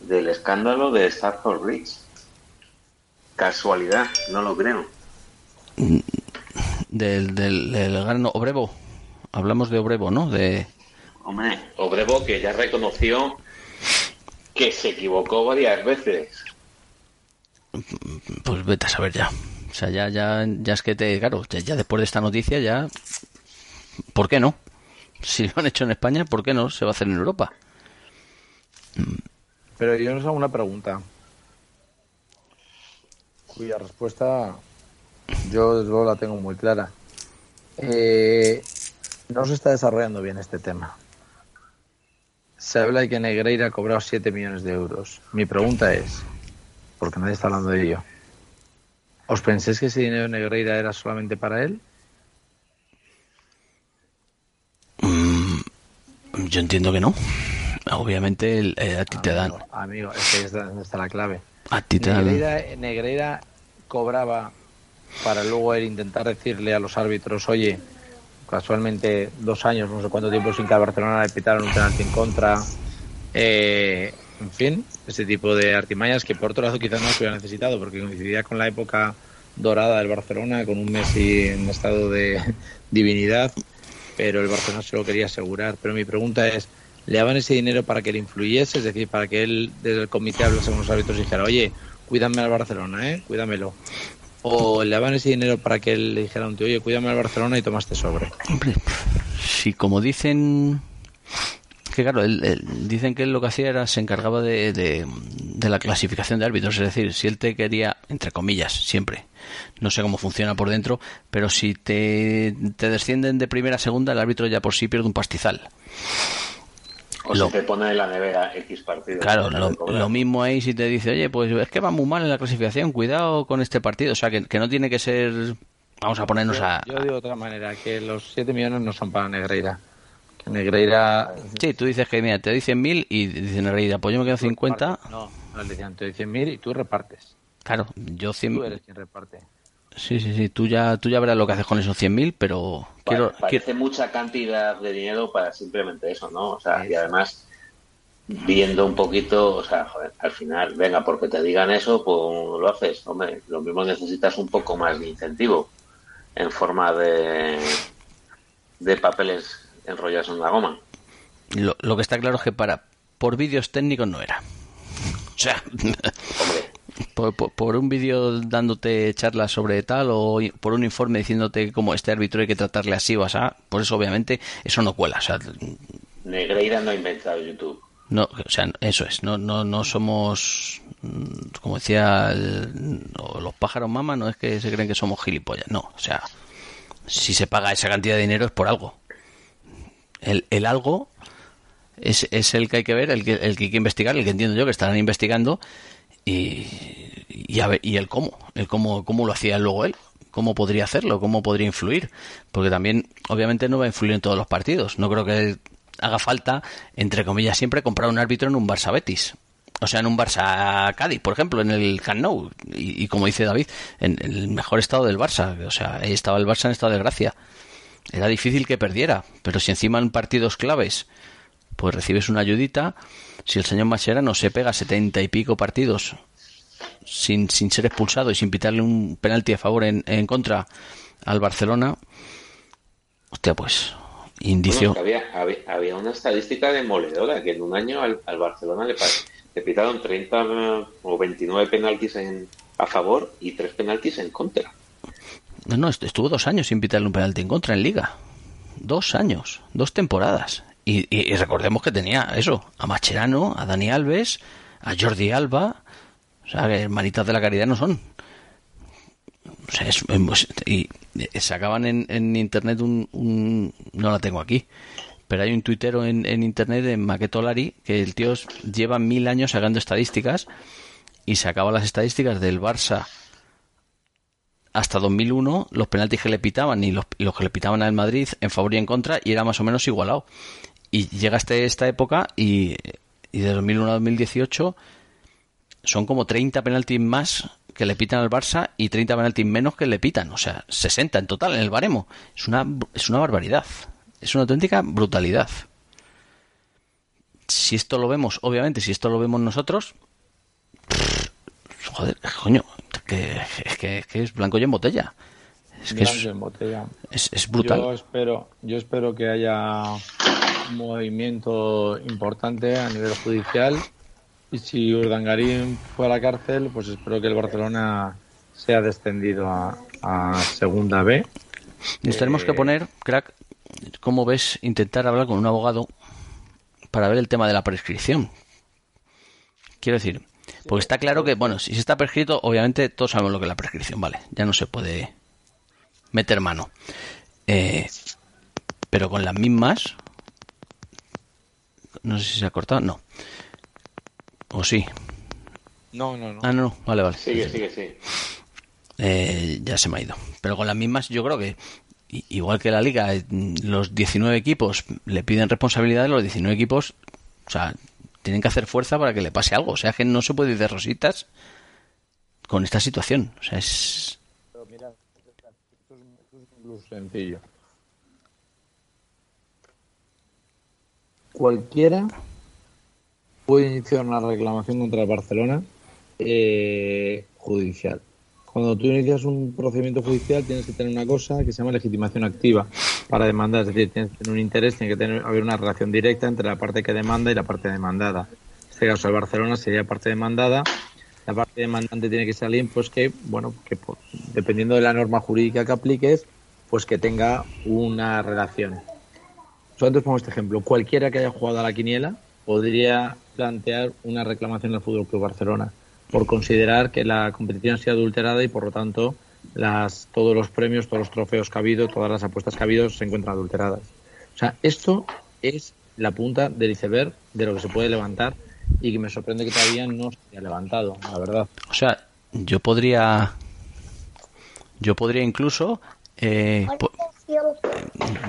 Speaker 4: del escándalo de Stafford Bridge. Casualidad, no lo creo.
Speaker 2: del, del, del gran Obrevo. Hablamos de Obrevo, ¿no? De,
Speaker 4: Hombre, Obrevo que ya reconoció que se equivocó varias veces.
Speaker 2: pues vete a saber ya. O sea, ya, ya, ya es que te, claro, ya, ya después de esta noticia ya, ¿por qué no? Si lo han hecho en España, ¿por qué no se va a hacer en Europa?
Speaker 3: Pero yo nos hago una pregunta. Cuya respuesta yo desde luego la tengo muy clara. Eh, no se está desarrollando bien este tema. Se habla de que Negreira ha cobrado 7 millones de euros. Mi pregunta es, porque nadie está hablando de ello, ¿os pensáis que ese dinero de Negreira era solamente para él?
Speaker 2: Yo entiendo que no. Obviamente el- eh, a ti te dan,
Speaker 3: Amigo, es que está, donde está la clave.
Speaker 2: a ti te dan,
Speaker 3: Negreira, Negreira cobraba para luego él intentar decirle a los árbitros, oye, casualmente dos años, no sé cuánto tiempo sin que a Barcelona le pitaron un penalti en contra. Eh, en fin, ese tipo de artimañas que por otro lado quizás no se hubiera necesitado porque coincidía con la época dorada del Barcelona, con un Messi en estado de (laughs) divinidad, pero el Barcelona se lo quería asegurar. Pero mi pregunta es, ¿le daban ese dinero para que él influyese? Es decir, para que él desde el comité hablase con los árbitros y dijera, oye, cuídame al Barcelona, ¿eh? Cuídamelo. O le daban ese dinero para que él le dijera a un tío, oye, cuídame al Barcelona y tomaste sobre.
Speaker 2: Hombre, si como dicen que claro, él- dicen que él lo que hacía era se encargaba de, de, de la clasificación de árbitros, es decir, si él te quería, entre comillas, siempre, no sé cómo funciona por dentro, pero si te, te descienden de primera a segunda, el árbitro ya por sí pierde un pastizal.
Speaker 4: O
Speaker 2: Lo-
Speaker 4: se te pone en la nevera X partido.
Speaker 2: Claro, lo, mismo ahí si te dice, oye, pues es que va muy mal en la clasificación, cuidado con este partido, o sea, que, que no tiene que ser, vamos a ponernos a...
Speaker 3: Yo digo de otra manera, que los 7 millones no son para Negreira. Que Negreira...
Speaker 2: Sí, tú dices que, mira, te dicen mil y dicen, en realidad, pues yo me quedo 50,
Speaker 3: No, no le decían, te dicen mil y tú repartes.
Speaker 2: claro, yo 100...
Speaker 3: Tú eres quien reparte.
Speaker 2: Sí, sí, sí, tú ya, tú ya verás lo que haces con esos 100.000, pero quiero,
Speaker 4: Pa- parece mucha cantidad de dinero para simplemente eso, ¿no? O sea, y además viendo un poquito, o sea, joder, al final, venga, porque te digan eso, pues lo haces. Hombre, lo mismo necesitas un poco más de incentivo en forma de, de papeles enrollados en la goma.
Speaker 2: quiero- lo, lo que está claro es que para por vídeos técnicos no era. O sea,
Speaker 4: Hombre,
Speaker 2: por, por- por un vídeo dándote charlas sobre tal o por un informe diciéndote como este árbitro hay que tratarle así o así, por eso obviamente eso no cuela. O sea,
Speaker 4: Negreira no ha inventado YouTube.
Speaker 2: No, o sea, eso es, no, no, no somos, mm, como decía el- los pájaros mama, no es que se creen que somos gilipollas, no, o sea, si se paga esa cantidad de dinero es por algo. El, el algo es, es el que hay que ver, el que, el que hay que investigar, el que entiendo yo que estarán investigando y, y, a y el cómo, el cómo, cómo lo hacía luego él, cómo podría hacerlo, cómo podría influir, porque también obviamente no va a influir en todos los partidos, no creo que haga falta, entre comillas, siempre comprar un árbitro en un Barça Betis. O sea, en un Barça Cádiz, por ejemplo, en el Camp. Y, como dice David, en el mejor estado del Barça. O sea, ahí estaba el Barça en estado de gracia. Era difícil que perdiera, pero si encima en partidos claves, pues recibes una ayudita, si el señor Mascherano se pega setenta y pico partidos sin, sin ser expulsado y sin pitarle un penalti a favor en, en contra al Barcelona, hostia, pues indicio.
Speaker 4: Bueno, había, había, había una estadística demoledora que en un año al, al Barcelona le, le pitaron 30 o 29 penaltis en, a favor y 3 penaltis en contra.
Speaker 2: No, no, est- estuvo dos años sin pitarle un penalti en contra en Liga. Dos años, dos temporadas. Y, y- y recordemos que tenía eso, a Macherano, a Dani Alves, a Jordi Alba. O sea, que hermanitas de la caridad no son. O sea, es- y eh, sacaban en, en internet un, un- No la tengo aquí. Pero hay un tuitero en, en internet de Maquetolari que el tío lleva mil años sacando estadísticas y sacaba las estadísticas del Barça hasta 2001 los penaltis que le pitaban y los, los que le pitaban al Madrid en favor y en contra y era más o menos igualado. Y llega este, esta época y, y de 2001 a 2018 son como 30 penaltis más que le pitan al Barça y 30 penaltis menos que le pitan. O sea, 60 en total en el baremo. Es una, es una barbaridad. Es una auténtica brutalidad. Si esto lo vemos, obviamente, si esto lo vemos nosotros, joder, coño, que, es que, es blanco y en botella. Es que
Speaker 3: Blanco
Speaker 2: es,
Speaker 3: en botella.
Speaker 2: es, es brutal.
Speaker 3: Yo espero, yo espero que haya un movimiento importante a nivel judicial y si Urdangarín fue a la cárcel, pues espero que el Barcelona sea descendido a, a Segunda B.
Speaker 2: Nos tenemos que
Speaker 3: Eh,
Speaker 2: poner, crack, ¿cómo ves intentar hablar con un abogado para ver el tema de la prescripción? Quiero decir, porque está claro que, bueno, si se está prescrito, obviamente todos sabemos lo que es la prescripción, vale, ya no se puede meter mano. Eh, pero con las mismas, no sé si se ha cortado, no. O sí.
Speaker 3: No, no, no.
Speaker 2: Ah, no, no, vale, vale.
Speaker 4: Sigue, sigue, sí.
Speaker 2: Eh, ya se me ha ido. Pero con las mismas, yo creo que igual que la liga, eh, los 19 equipos le piden responsabilidad, los 19 equipos, o sea, tienen que hacer fuerza para que le pase algo. O sea, que no se puede ir de rositas con esta situación. O sea, es.
Speaker 3: Pero mira, esto es, esto es incluso sencillo. Cualquiera puede iniciar una reclamación contra el Barcelona eh, judicial. Cuando tú inicias un procedimiento judicial tienes que tener una cosa que se llama legitimación activa para demandar, es decir, tienes que tener un interés, tiene que tener, haber una relación directa entre la parte que demanda y la parte demandada. En este caso, el Barcelona sería parte demandada la parte demandante tiene que ser alguien pues que bueno que por- dependiendo de la norma jurídica que apliques pues que tenga una relación solamente pongo este ejemplo cualquiera que haya jugado a la quiniela podría plantear una reclamación al Fútbol Club Barcelona por considerar que la competición ha sido adulterada y por lo tanto las todos los premios todos los trofeos que ha habido todas las apuestas que ha habido se encuentran adulteradas o sea esto es la punta del iceberg de lo que se puede levantar y que me sorprende que todavía no se haya levantado, la verdad.
Speaker 2: O sea, yo podría. Yo podría incluso. eh, po-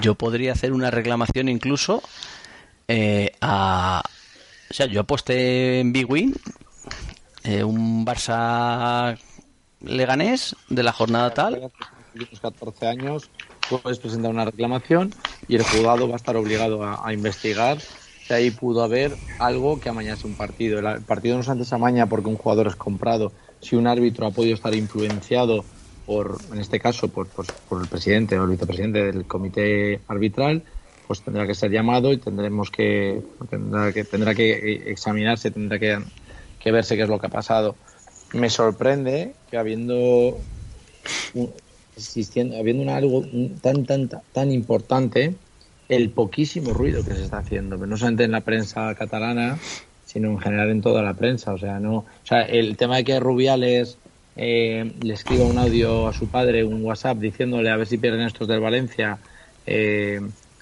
Speaker 2: yo podría hacer una reclamación incluso eh, a. O sea, yo aposté en Big Win eh, un Barça Leganés de la jornada tal.
Speaker 3: Tienes 14 años, puedes presentar una reclamación y el juzgado va a estar obligado a, a investigar si ahí pudo haber algo que amañase un partido. El, el partido no se amaña porque un jugador es comprado. Si un árbitro ha podido estar influenciado por, en este caso, por, por, por el presidente o el vicepresidente del comité arbitral, pues tendrá que ser llamado y tendremos que tendrá que tendrá que examinarse, tendrá que, verse qué es lo que ha pasado. Me sorprende que habiendo existiendo, habiendo un algo tan, tan, tan, tan importante, el poquísimo ruido que se está haciendo, no solamente en la prensa catalana, sino en general en toda la prensa. O sea, no, o sea, el tema de que Rubiales eh, le escriba un audio a su padre, un WhatsApp, diciéndole a ver si pierden estos del Valencia, eh,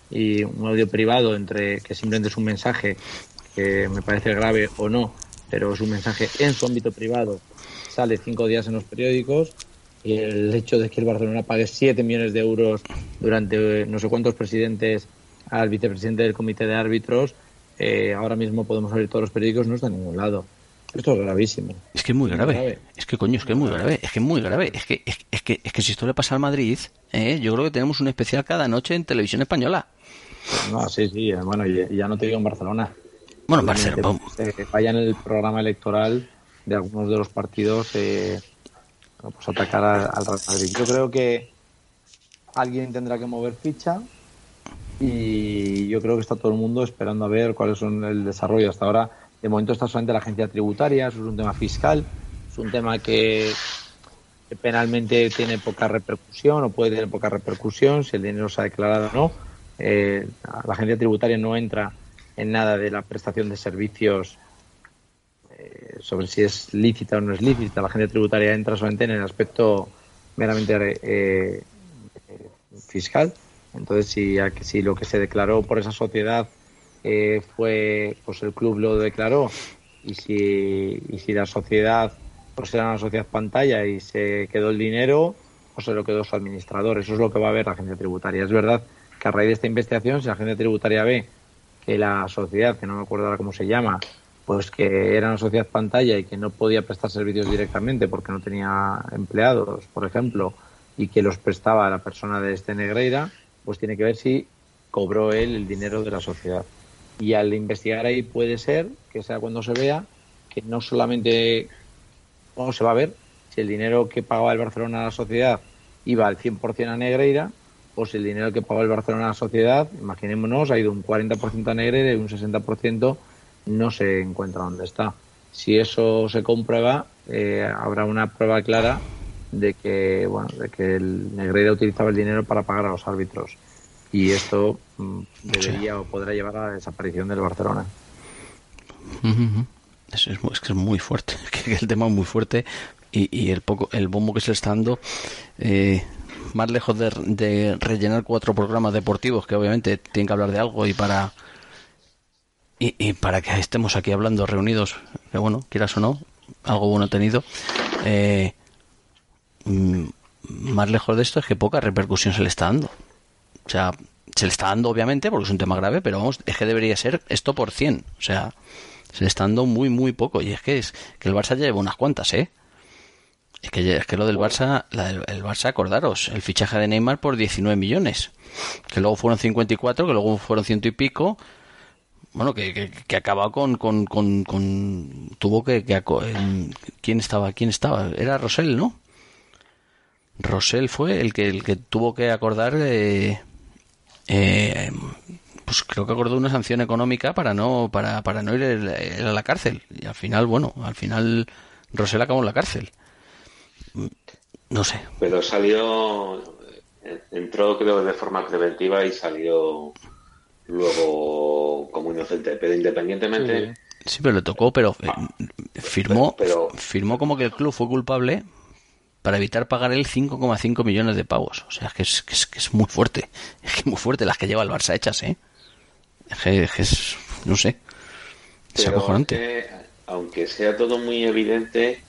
Speaker 3: y un audio privado entre que simplemente es un mensaje que me parece grave o no, pero es un mensaje en su ámbito privado, sale cinco días en los periódicos y el hecho de que el Barcelona pague 7 millones de euros durante no sé cuántos presidentes al vicepresidente del comité de árbitros, eh, ahora mismo podemos abrir todos los periódicos, no está en ningún lado. Esto es gravísimo.
Speaker 2: Es que es muy
Speaker 3: Muy
Speaker 2: grave. Es que coño, es que es muy grave. Es que es muy grave. Es que, es, es que, es que si esto le pasa al Madrid, eh, yo creo que tenemos un especial cada noche en televisión española.
Speaker 3: No, sí, sí, eh, bueno, y, y ya no te digo en Barcelona.
Speaker 2: Bueno,
Speaker 3: Obviamente,
Speaker 2: Barcelona,
Speaker 3: pues, eh, vaya en el programa electoral de algunos de los partidos eh, pues atacar a- al Real Madrid. Yo creo que alguien tendrá que mover ficha y yo creo que está todo el mundo esperando a ver cuáles son el desarrollo. Hasta ahora, de momento está solamente la agencia tributaria, eso es un tema fiscal, es un tema que, penalmente tiene poca repercusión o puede tener poca repercusión si el dinero se ha declarado o no. Eh, la agencia tributaria no entra en nada de la prestación de servicios eh, sobre si es lícita o no es lícita. La agencia tributaria entra solamente en el aspecto meramente eh, fiscal. Entonces, si lo que se declaró por esa sociedad eh, fue, pues el club lo declaró y si, y si la sociedad pues era una sociedad pantalla y se quedó el dinero, o se lo quedó su administrador. Eso es lo que va a ver la agencia tributaria. Es verdad que a raíz de esta investigación, si la agencia tributaria ve que la sociedad, que no me acuerdo ahora cómo se llama, pues que era una sociedad pantalla y que no podía prestar servicios directamente porque no tenía empleados, por ejemplo, y que los prestaba a la persona de este Negreira, pues tiene que ver si cobró él el dinero de la sociedad. Y al investigar ahí puede ser que sea cuando se vea que no solamente no se va a ver si el dinero que pagaba el Barcelona a la sociedad iba al 100% a Negreira o si el dinero que pagó el Barcelona a la sociedad, imaginémonos, ha ido un 40% a Negreira y un 60% no se encuentra dónde está. Si eso se comprueba, eh, habrá una prueba clara de que bueno de que el Negreira utilizaba el dinero para pagar a los árbitros y esto mm, debería o podrá llevar a la desaparición del Barcelona.
Speaker 2: Eso es, es, que es muy fuerte, (laughs) que el tema es muy fuerte y, y, el poco el bombo que se le está dando eh, más lejos de, de, rellenar cuatro programas deportivos que obviamente tienen que hablar de algo y para y, y, para que estemos aquí hablando reunidos que bueno quieras o no algo bueno tenido eh, mm, más lejos de esto es que poca repercusión se le está dando o sea se le está dando obviamente porque es un tema grave pero vamos es que debería ser esto por cien o sea se le está dando muy muy poco y es que es que el Barça lleva unas cuantas eh es que, es que lo del Barça, la, el, el, Barça, acordaros, el fichaje de Neymar por 19 millones, que luego fueron 54, que luego fueron ciento y pico, bueno, que, que, que acabó con, con, con, con, tuvo que, que ¿quién estaba? ¿Quién estaba? Era Rosell, ¿no? Rosell fue el que, el que tuvo que acordar, eh, eh, pues creo que acordó una sanción económica para no, para, para no ir a la cárcel. Y al final, bueno, al final Rosell acabó en la cárcel no sé.
Speaker 4: Pero salió, entró creo de forma preventiva y salió luego como inocente. Pero independientemente.
Speaker 2: Sí, sí pero le tocó, pero firmó, pero, pero, firmó como que el club fue culpable para evitar pagar él 5,5 millones de pavos. O sea, que es, que es, que es muy fuerte. (laughs) Es que es muy fuerte las que lleva el Barça hechas, ¿eh? Es que es, que es no sé. Es acojonante.
Speaker 4: aunque sea todo muy evidente,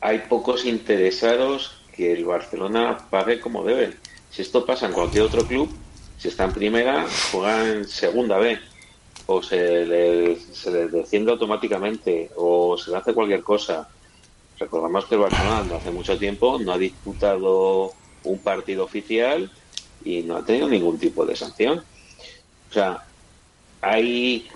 Speaker 4: hay pocos interesados que el Barcelona pague como debe. Si esto pasa en cualquier otro club, si está en primera, juega en segunda B, o se le, se le desciende automáticamente, o se le hace cualquier cosa. Recordamos que el Barcelona no hace mucho tiempo no ha disputado un partido oficial y no ha tenido ningún tipo de sanción. O sea, hay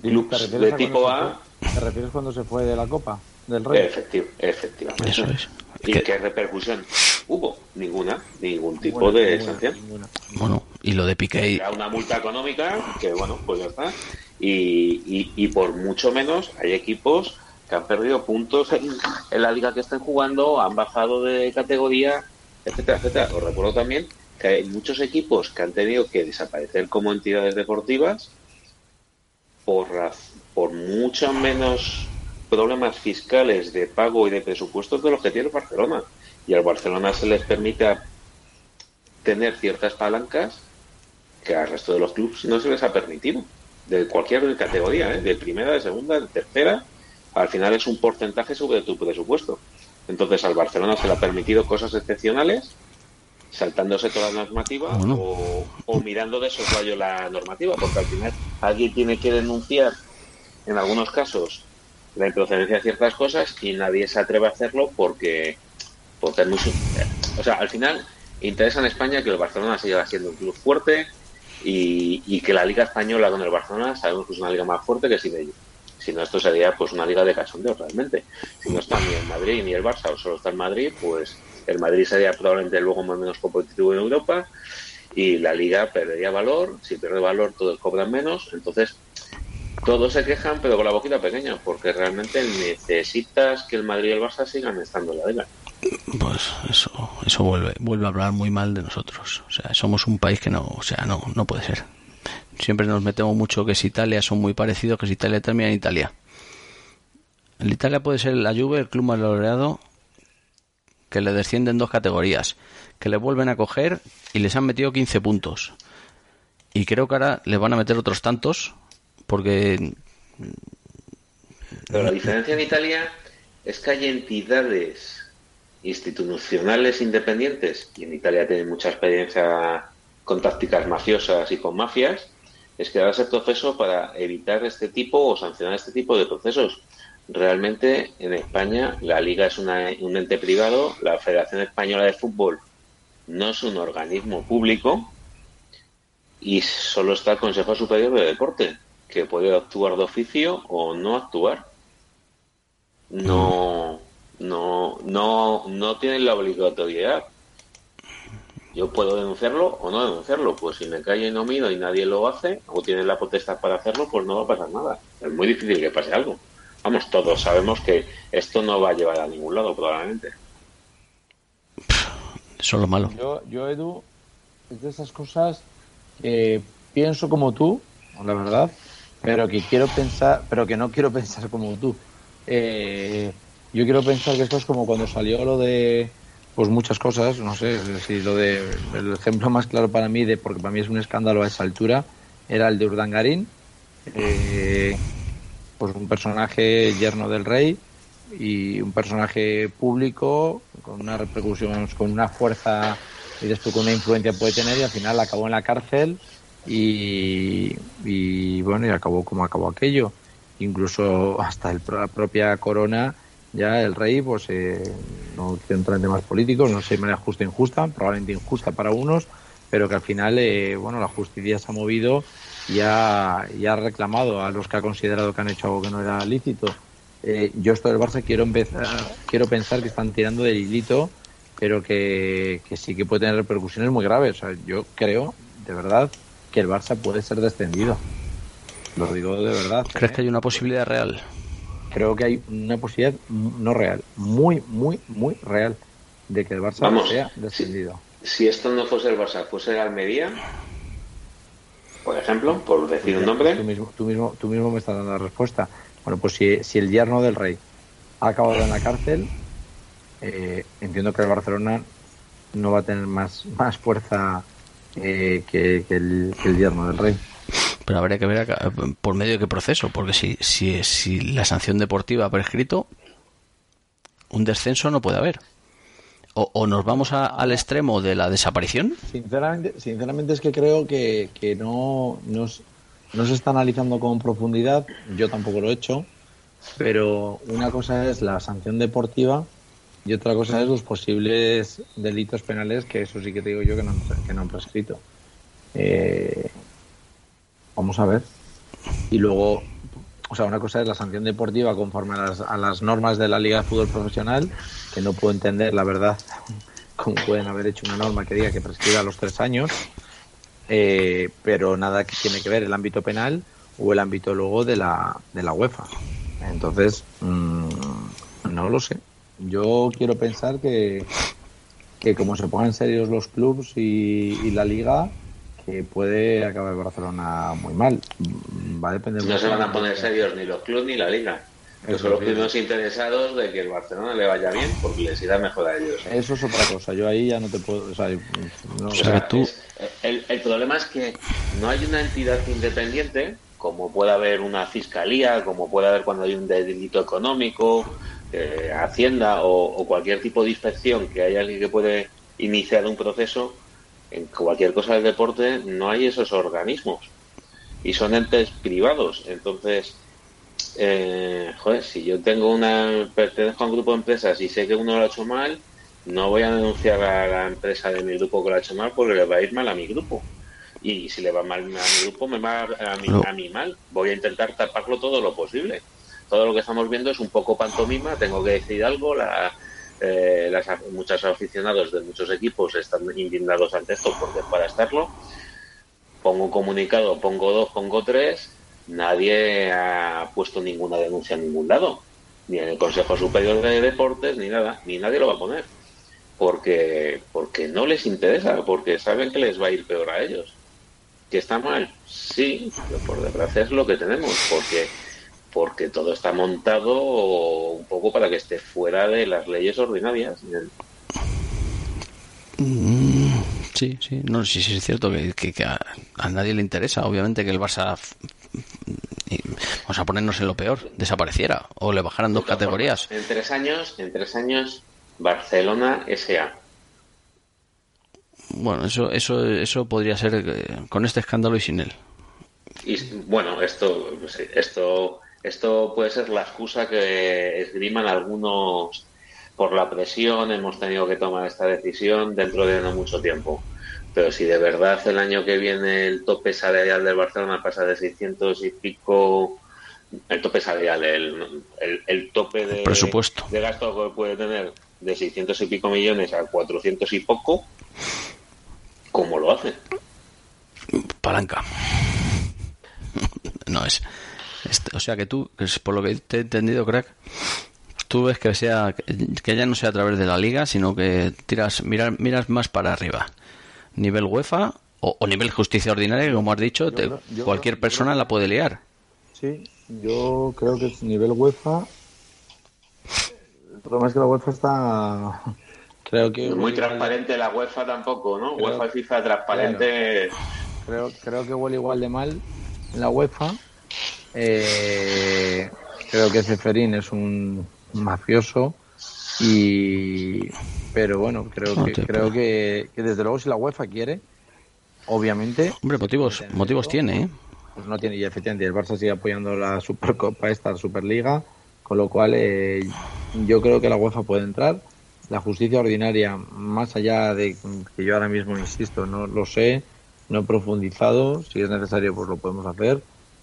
Speaker 4: clubes de tipo A.
Speaker 3: ¿Te refieres cuando se fue de la Copa? del rey.
Speaker 4: Efectiv efectivamente.
Speaker 2: Eso es.
Speaker 4: ¿Y qué repercusión hubo? Ninguna, ningún tipo ninguna, de
Speaker 3: ninguna,
Speaker 4: sanción.
Speaker 3: Ninguna.
Speaker 2: Bueno, y lo de Piqué.
Speaker 4: Era una multa económica que, bueno, pues ya está. Y, y, y, por mucho menos hay equipos que han perdido puntos en, la liga que están jugando, han bajado de categoría, etcétera, etcétera. Os recuerdo también que hay muchos equipos que han tenido que desaparecer como entidades deportivas por, por mucho menos problemas fiscales de pago y de presupuestos de los que tiene Barcelona. Y al Barcelona se les permite tener ciertas palancas que al resto de los clubes no se les ha permitido. De cualquier categoría, ¿eh? de primera, de segunda, de tercera, al final es un porcentaje sobre tu presupuesto. Entonces al Barcelona se le ha permitido cosas excepcionales, saltándose toda la normativa
Speaker 2: Bueno.
Speaker 4: o, o mirando de soslayo la normativa, porque al final alguien tiene que denunciar, en algunos casos, la improcedencia de ciertas cosas y nadie se atreve a hacerlo porque, porque es muy, o sea, al final interesa en España que el Barcelona siga siendo un club fuerte y, y, que la Liga Española con el Barcelona sabemos que es una liga más fuerte que sin ello. Si no, esto sería pues una liga de cachondeo realmente. Si no está ni el Madrid ni el Barça o solo está el Madrid, pues el Madrid sería probablemente luego más menos competitivo en Europa y la liga perdería valor. Si pierde valor, todos cobran menos. Entonces, todos se quejan, pero con la boquita pequeña, porque realmente necesitas que el Madrid y el Barça sigan estando en la liga.
Speaker 2: Pues eso, eso vuelve, vuelve a hablar muy mal de nosotros. O sea, somos un país que no, o sea, no, no puede ser. Siempre nos metemos mucho que si Italia son muy parecidos, que si Italia termina en Italia. En Italia puede ser la Juve el club más laureado que le descienden dos categorías, que le vuelven a coger y les han metido 15 puntos. Y creo que ahora le van a meter otros tantos porque
Speaker 4: pero la diferencia en Italia es que hay entidades institucionales independientes, y en Italia tienen mucha experiencia con tácticas mafiosas y con mafias, es crear ese proceso para evitar este tipo o sancionar este tipo de procesos. Realmente en España la liga es un ente privado, la Federación Española de Fútbol no es un organismo público y solo está el Consejo Superior de Deporte, que puede actuar de oficio o no actuar. No, no, no, no tienen la obligatoriedad. Yo puedo denunciarlo o no denunciarlo. Pues si me callo y no miro y nadie lo hace, o tienen la potestad para hacerlo, pues no va a pasar nada. Es muy difícil que pase algo. Vamos, todos sabemos que esto no va a llevar a ningún lado, probablemente.
Speaker 2: Eso es lo malo.
Speaker 3: Yo, yo Edu, es de esas cosas que pienso como tú, la verdad, pero que quiero pensar, pero que no quiero (laughs) pensar como tú. Eh, yo quiero pensar que esto es como cuando salió lo de pues muchas cosas, no sé, si lo de el ejemplo más claro para mí de porque para mí es un escándalo a esa altura era el de Urdangarín, eh, pues un personaje yerno del rey y un personaje público con una repercusión, con una fuerza y después con una influencia puede tener y al final acabó en la cárcel y, y bueno y acabó como acabó aquello. Incluso hasta el, la propia corona ya el rey pues eh, no quiero entrar en temas políticos no sé de manera justa o injusta probablemente injusta para unos pero que al final eh, bueno la justicia se ha movido y ha, y ha reclamado a los que ha considerado que han hecho algo que no era lícito eh, yo esto del Barça quiero empezar quiero pensar que están tirando del hilito pero que, que sí que puede tener repercusiones muy graves o sea, yo creo de verdad que el Barça puede ser descendido lo digo de verdad
Speaker 2: ¿Crees
Speaker 3: ¿eh?
Speaker 2: que hay una posibilidad real?
Speaker 3: Creo que hay una posibilidad no real, muy, muy, muy real, de que el Barça
Speaker 4: Vamos,
Speaker 3: sea descendido.
Speaker 4: Si esto no fuese el Barça, fuese el Almería, por ejemplo, por decir un nombre,
Speaker 3: Tú mismo, tú mismo, tú mismo me estás dando la respuesta. Bueno, pues si, si el yerno del rey ha acabado en la cárcel, eh, entiendo que el Barcelona no va a tener más, más fuerza eh, que, que el, que el yerno del rey.
Speaker 2: Pero habría que ver por medio de qué proceso, porque si, si, si la sanción deportiva ha prescrito, un descenso no puede haber. O, o nos vamos a- al extremo de la desaparición,
Speaker 3: Sinceramente, sinceramente es que creo que, que no, no, no se está analizando con profundidad, yo tampoco lo he hecho, pero una cosa es la sanción deportiva y otra cosa es los posibles delitos penales, que eso sí que te digo yo que no, que no han prescrito. Eh, vamos a ver. Y luego, o sea, una cosa es la sanción deportiva conforme a las, a las normas de la Liga de Fútbol Profesional, que no puedo entender, la verdad, (laughs) cómo pueden haber hecho una norma que diga que prescribe a los tres años, eh, pero nada que tiene que ver el ámbito penal o el ámbito luego de la, de la UEFA. Entonces, mm, no lo sé. Yo quiero pensar que, que como se pongan serios los clubs y, y la liga, que puede acabar Barcelona muy mal. Va a depender
Speaker 4: no se van a poner serios ni los clubes ni la liga. Que son los primeros interesados de que el Barcelona le vaya bien porque les irá mejor a ellos.
Speaker 3: Eso es otra cosa. Yo ahí ya no te puedo. O sea, no-
Speaker 2: O sea, que tú-
Speaker 4: es- el, el problema es que no hay una entidad independiente, como puede haber una fiscalía, como puede haber cuando hay un delito económico, eh, Hacienda o, o cualquier tipo de inspección que haya alguien que puede iniciar un proceso. En cualquier cosa del deporte no hay esos organismos y son entes privados. Entonces, eh, joder, si yo tengo una pertenezco a un grupo de empresas y sé que uno lo ha hecho mal, no voy a denunciar a la empresa de mi grupo que lo ha hecho mal porque le va a ir mal a mi grupo. Y si le va mal a mi grupo, me va a mí,
Speaker 2: No.
Speaker 4: a mí mal. Voy a intentar taparlo todo lo posible. Todo lo que estamos viendo es un poco pantomima, tengo que decir algo, la, eh, las, muchos aficionados de muchos equipos están indignados ante esto porque para estarlo. Pongo un comunicado, pongo dos, pongo tres, nadie ha puesto ninguna denuncia en ningún lado, ni en el Consejo Superior de Deportes, ni nada, ni nadie lo va a poner, porque, porque no les interesa, porque saben que les va a ir peor a ellos. ¿Que está mal? Sí, pero por desgracia es lo que tenemos, porque porque todo está montado un poco para que esté fuera de las leyes ordinarias.
Speaker 2: Mm, Sí, sí, no, sí, sí es cierto que, que- que a, a nadie le interesa, obviamente, que el Barça, vamos a ponernos en lo peor, desapareciera o le bajaran dos categorías.
Speaker 4: En tres años, en tres años Barcelona SA.
Speaker 2: Bueno, eso, eso, eso podría ser eh, con este escándalo y sin él.
Speaker 4: Y bueno, esto, esto, esto puede ser la excusa que esgriman algunos por la presión. Hemos tenido que tomar esta decisión dentro de no mucho tiempo. Pero si de verdad el año que viene el tope salarial del Barcelona pasa de 600 y pico, el tope salarial, el, el, tope de,
Speaker 2: presupuesto
Speaker 4: de gasto que puede tener de 600 y pico millones a 400 y poco, ¿cómo lo hace?
Speaker 2: Palanca. (laughs) no es. O sea que tú, por lo que te he entendido, crack, tú ves que sea que ya no sea a través de la liga, sino que tiras miras, miras más para arriba nivel UEFA o, nivel justicia ordinaria, como has dicho, cualquier persona la puede liar.
Speaker 3: Sí, yo creo que es nivel UEFA. El problema es que la UEFA está. (laughs) Creo que.
Speaker 4: Muy transparente la UEFA tampoco, ¿no? UEFA y FIFA transparente.
Speaker 3: Creo, creo que huele igual de mal en la UEFA. Eh, creo que Ceferín es un mafioso y pero bueno, creo que creo que, desde luego si la UEFA quiere, obviamente.
Speaker 2: Hombre, motivos motivos tiene, ¿eh?
Speaker 3: Pues no tiene y efectivamente el Barça sigue apoyando la Supercopa esta Superliga, con lo cual eh, yo creo que la UEFA puede entrar. La justicia ordinaria, más allá de que yo ahora mismo insisto, no lo sé, no he profundizado, si es necesario pues lo podemos hacer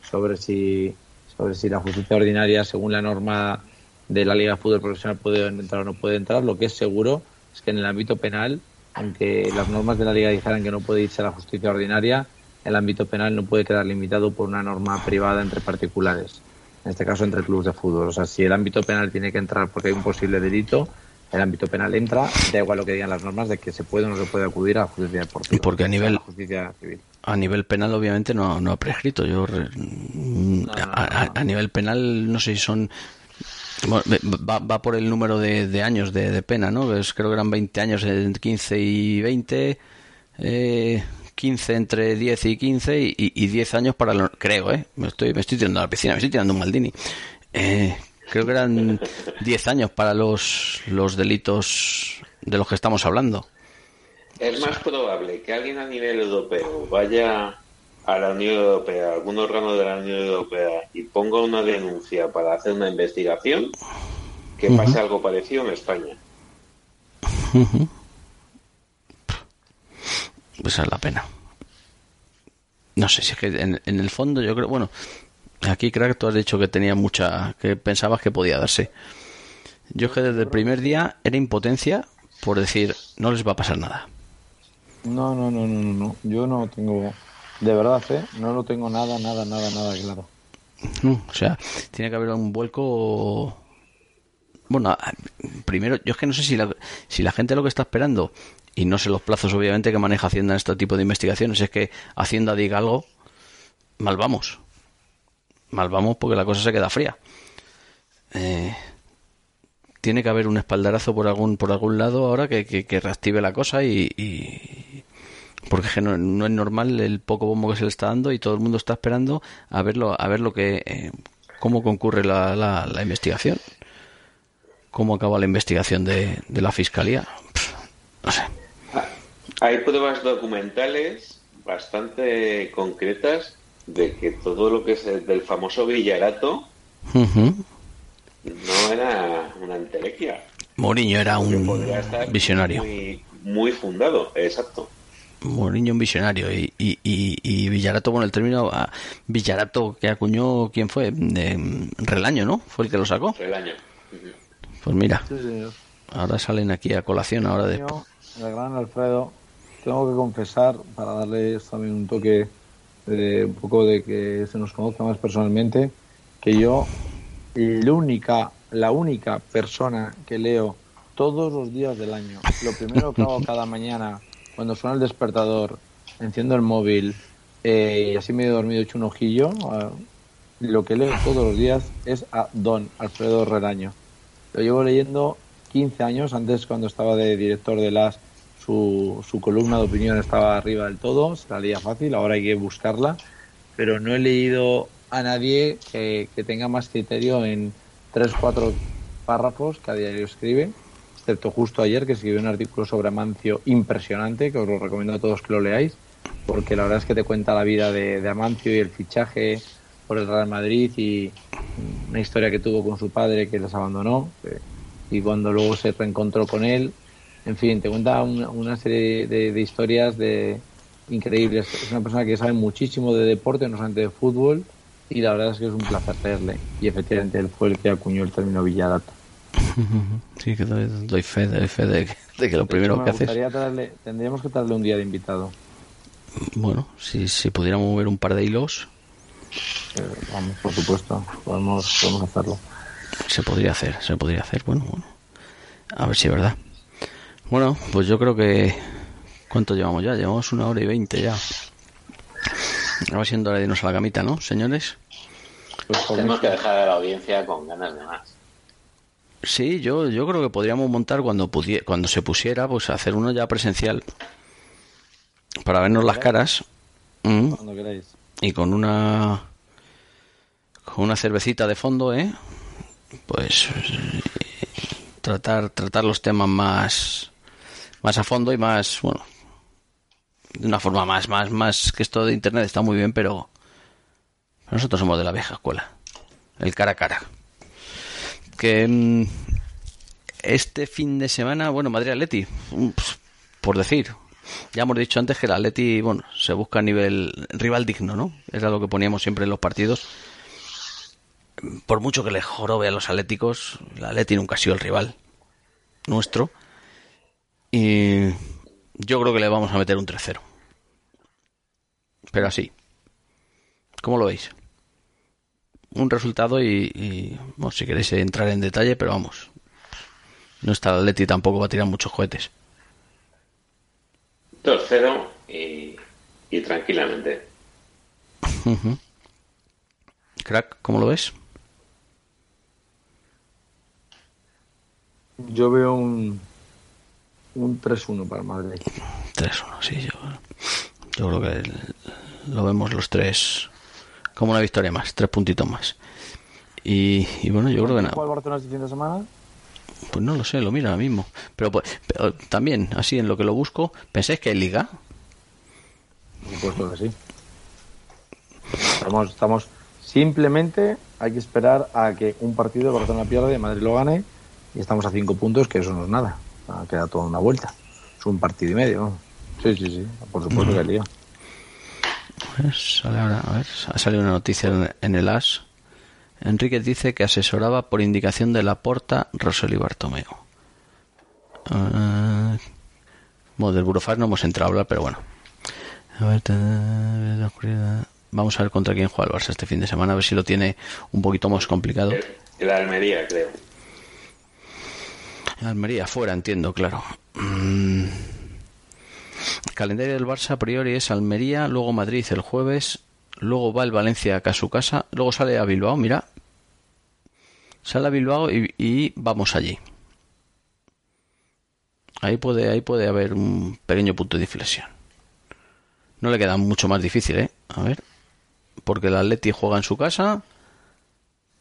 Speaker 3: sobre si sobre si la justicia ordinaria según la norma de la Liga de Fútbol Profesional puede entrar o no puede entrar. Lo que es seguro es que en el ámbito penal, aunque las normas de la Liga dijeran que no puede irse a la justicia ordinaria, el ámbito penal no puede quedar limitado por una norma privada entre particulares, en este caso entre clubes de fútbol. O sea, si el ámbito penal tiene que entrar porque hay un posible delito, el ámbito penal entra, da igual lo que digan las normas de que se puede o no se puede acudir a la justicia deportiva.
Speaker 2: Y porque a nivel,
Speaker 3: justicia civil.
Speaker 2: A nivel penal, obviamente, no, no ha prescrito. Yo, a, nivel penal, no sé si son Va, va, por el número de, años de, pena, ¿no? creo que eran 20 años, entre 15 y 20, eh, 15 entre 10 y 15 y, y, 10 años para lo, creo, ¿eh? Me estoy, me estoy tirando a la piscina, me estoy tirando un Maldini. Eh, creo que eran 10 años para los, los delitos de los que estamos hablando.
Speaker 4: Es más probable que alguien a nivel europeo vaya a la Unión Europea, algún órgano de la Unión Europea y ponga una denuncia para hacer una investigación, que pase algo parecido en España.
Speaker 2: Pues es la pena. No sé si es que en, el fondo yo creo, bueno, aquí creo que tú has dicho que tenía mucha, que pensabas que podía darse. Yo es que desde el primer día era impotencia por decir, no les va a pasar nada.
Speaker 3: No, no, no, no, no. Yo no tengo de verdad, ¿eh? No lo tengo nada, nada, nada, nada claro.
Speaker 2: o sea, tiene que haber un vuelco. Bueno, primero, yo es que no sé si la, si la gente lo que está esperando, y no sé los plazos obviamente que maneja Hacienda en este tipo de investigaciones, es que Hacienda diga algo, mal vamos. Mal vamos porque la cosa se queda fría. Eh, tiene que haber un espaldarazo por algún por algún lado ahora que, que, reactive la cosa y, porque no, no, es normal el poco bombo que se le está dando y todo el mundo está esperando a verlo a ver lo que eh, cómo concurre la, la, investigación. Cómo acaba la investigación de, de la fiscalía. No sé.
Speaker 4: Hay pruebas documentales bastante concretas de que todo lo que es el, del famoso Villarato no era una entelequia.
Speaker 2: Mourinho era un visionario.
Speaker 4: muy, muy fundado exacto
Speaker 2: Mourinho un visionario y, y, y, Villarato, bueno, el término a Villarato que acuñó, ¿quién fue? Relaño, ¿no? Fue el que lo sacó.
Speaker 4: Relaño.
Speaker 2: Pues mira, ahora salen aquí a colación ahora de...
Speaker 3: El gran Alfredo, tengo que confesar, para darle también un toque de un poco de que se nos conozca más personalmente, que yo, la única, la única persona que leo todos los días del año, lo primero que hago (laughs) cada mañana cuando suena el despertador, enciendo el móvil eh, y así medio dormido hecho un ojillo, lo que leo todos los días es a Don Alfredo Relaño. Lo llevo leyendo 15 años, antes cuando estaba de director de las, su, columna de opinión estaba arriba del todo, se la leía fácil, ahora hay que buscarla, pero no he leído a nadie que, que tenga más criterio en tres, cuatro párrafos que a diario escribe excepto justo ayer que escribió un artículo sobre Amancio impresionante, que os lo recomiendo a todos que lo leáis, porque la verdad es que te cuenta la vida de, de Amancio y el fichaje por el Real Madrid y una historia que tuvo con su padre que les abandonó eh, y cuando luego se reencontró con él. En fin, te cuenta una, una serie de, de historias de increíbles. Es una persona que sabe muchísimo de deporte, no solamente de fútbol, y la verdad es que es un placer leerle. Y efectivamente él fue el que acuñó el término Villadata. (laughs)
Speaker 2: Sí, que doy, doy fe, doy fe de, que- de que lo
Speaker 3: De
Speaker 2: primero
Speaker 3: hecho, me
Speaker 2: que haces.
Speaker 3: tendríamos que traerle un día de invitado.
Speaker 2: Bueno, si, si pudiéramos mover un par de hilos,
Speaker 3: Eh, vamos, por supuesto, podemos, podemos hacerlo.
Speaker 2: se podría hacer, se podría hacer. Bueno, bueno. A ver si es verdad. Bueno, pues yo creo que. ¿Cuánto llevamos ya? Llevamos una hora y veinte ya. Va siendo hora de irnos a la camita, ¿no, señores?
Speaker 3: Pues,
Speaker 4: Tenemos que dejar a la audiencia con ganas de más.
Speaker 2: Sí, yo, yo creo que podríamos montar cuando pudie- cuando se pusiera, pues hacer uno ya presencial para vernos las caras mm,
Speaker 3: cuando queráis.
Speaker 2: y con una con una cervecita de fondo, ¿eh? Pues tratar tratar los temas más más a fondo y más bueno de una forma más más más que esto de internet está muy bien, pero nosotros somos de la vieja escuela, el cara a cara que mm, este fin de semana, bueno, Madrid Atleti, mm, por decir, ya hemos dicho antes que el Atleti, bueno, se busca a nivel rival digno, ¿no? Era lo que poníamos siempre en los partidos. Por mucho que le jorobe a los atléticos, el Atleti nunca ha sido el rival nuestro. Y yo creo que le vamos a meter un 3-0. Pero así. ¿Cómo lo veis? Un resultado y, y, bueno, si queréis entrar en detalle, pero vamos. No está el Atleti tampoco va a tirar muchos cohetes.
Speaker 4: 2-0 y, y tranquilamente.
Speaker 2: Crack, ¿cómo lo ves?
Speaker 3: Yo veo un, un 3-1 para el Madrid.
Speaker 2: 3-1, sí, yo, yo creo que el- lo vemos los tres como una victoria más, tres puntitos más. Y, y bueno, yo creo que nada.
Speaker 3: ¿Cuál Barcelona este fin de semana?
Speaker 2: Pues no lo sé, lo mira ahora mismo. Pero, pues, pero también, así en lo que lo busco, ¿pensáis que hay liga?
Speaker 3: Por supuesto que sí. Estamos, estamos simplemente hay que esperar a que un partido el Barcelona pierda y Madrid lo gane y estamos a cinco puntos que eso no es nada. Queda toda una vuelta. Es un partido y medio. Sí, sí, sí. Por supuesto que hay liga.
Speaker 2: Ver, sale ahora, a ver, ha salido una noticia en, en el AS. Enrique dice que asesoraba por indicación de la porta Roseli Bartomeu. Ah, bueno, del Burofar no hemos entrado a hablar, pero bueno. A ver. Vamos a ver contra quién juega el Barça este fin de semana, a ver si lo tiene un poquito más complicado.
Speaker 4: El, el Almería, creo.
Speaker 2: Almería, fuera, entiendo, claro. Mm. El calendario del Barça a priori es Almería, luego Madrid el jueves, luego va el Valencia acá a su casa, luego sale a Bilbao, mira. Sale a Bilbao y, vamos allí. Ahí puede, ahí puede haber un pequeño punto de inflexión. No le queda mucho más difícil, ¿eh? A ver. Porque el Atleti juega en su casa,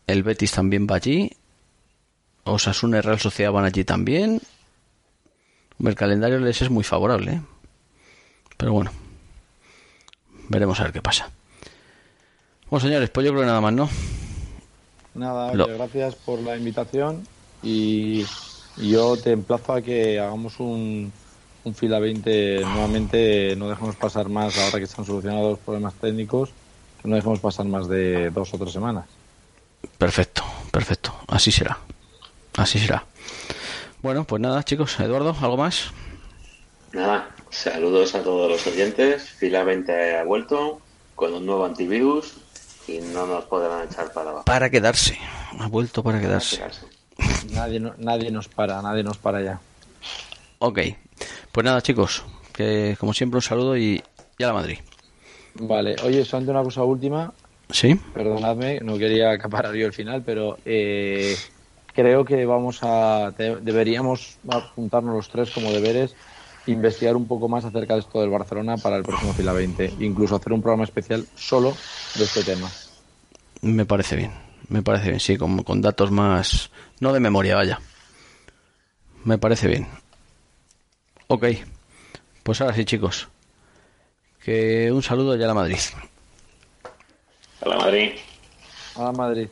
Speaker 2: el Betis también va allí, Osasuna y Real Sociedad van allí también. El calendario les es muy favorable. ¿eh? Pero bueno. Veremos a ver qué pasa. Bueno, señores, pues yo creo que nada más, ¿no?
Speaker 3: Nada,
Speaker 2: Lo-
Speaker 3: gracias por la invitación y, yo te emplazo a que hagamos un, un fila 20 nuevamente, no dejemos pasar más, ahora que están solucionados los problemas técnicos, que no dejemos pasar más de dos o tres semanas.
Speaker 2: Perfecto, perfecto. Así será. Así será. Bueno, pues nada, chicos. Eduardo, ¿algo más?
Speaker 4: Nada, saludos a todos los oyentes. Fila 20 ha vuelto con un nuevo antivirus y no nos podrán echar para abajo.
Speaker 2: Para quedarse. Ha vuelto para quedarse.
Speaker 3: Nadie, no- nadie nos para, nadie nos para ya.
Speaker 2: Ok. Pues nada, chicos. Que como siempre un saludo y, y a la Madrid.
Speaker 3: Vale, oye, solamente una cosa última,
Speaker 2: ¿Sí?
Speaker 3: perdonadme, no quería acaparar yo el final, pero eh, creo que vamos a te- deberíamos apuntarnos los tres como deberes investigar un poco más acerca de esto del Barcelona para el próximo fila 20 incluso hacer un programa especial solo de este tema
Speaker 2: Me parece bien. Me parece bien, sí, con, con datos más... No de memoria, vaya. Me parece bien. Ok. Pues ahora sí, chicos. Que un saludo ya a la Madrid.
Speaker 4: A la Madrid.
Speaker 3: A Madrid.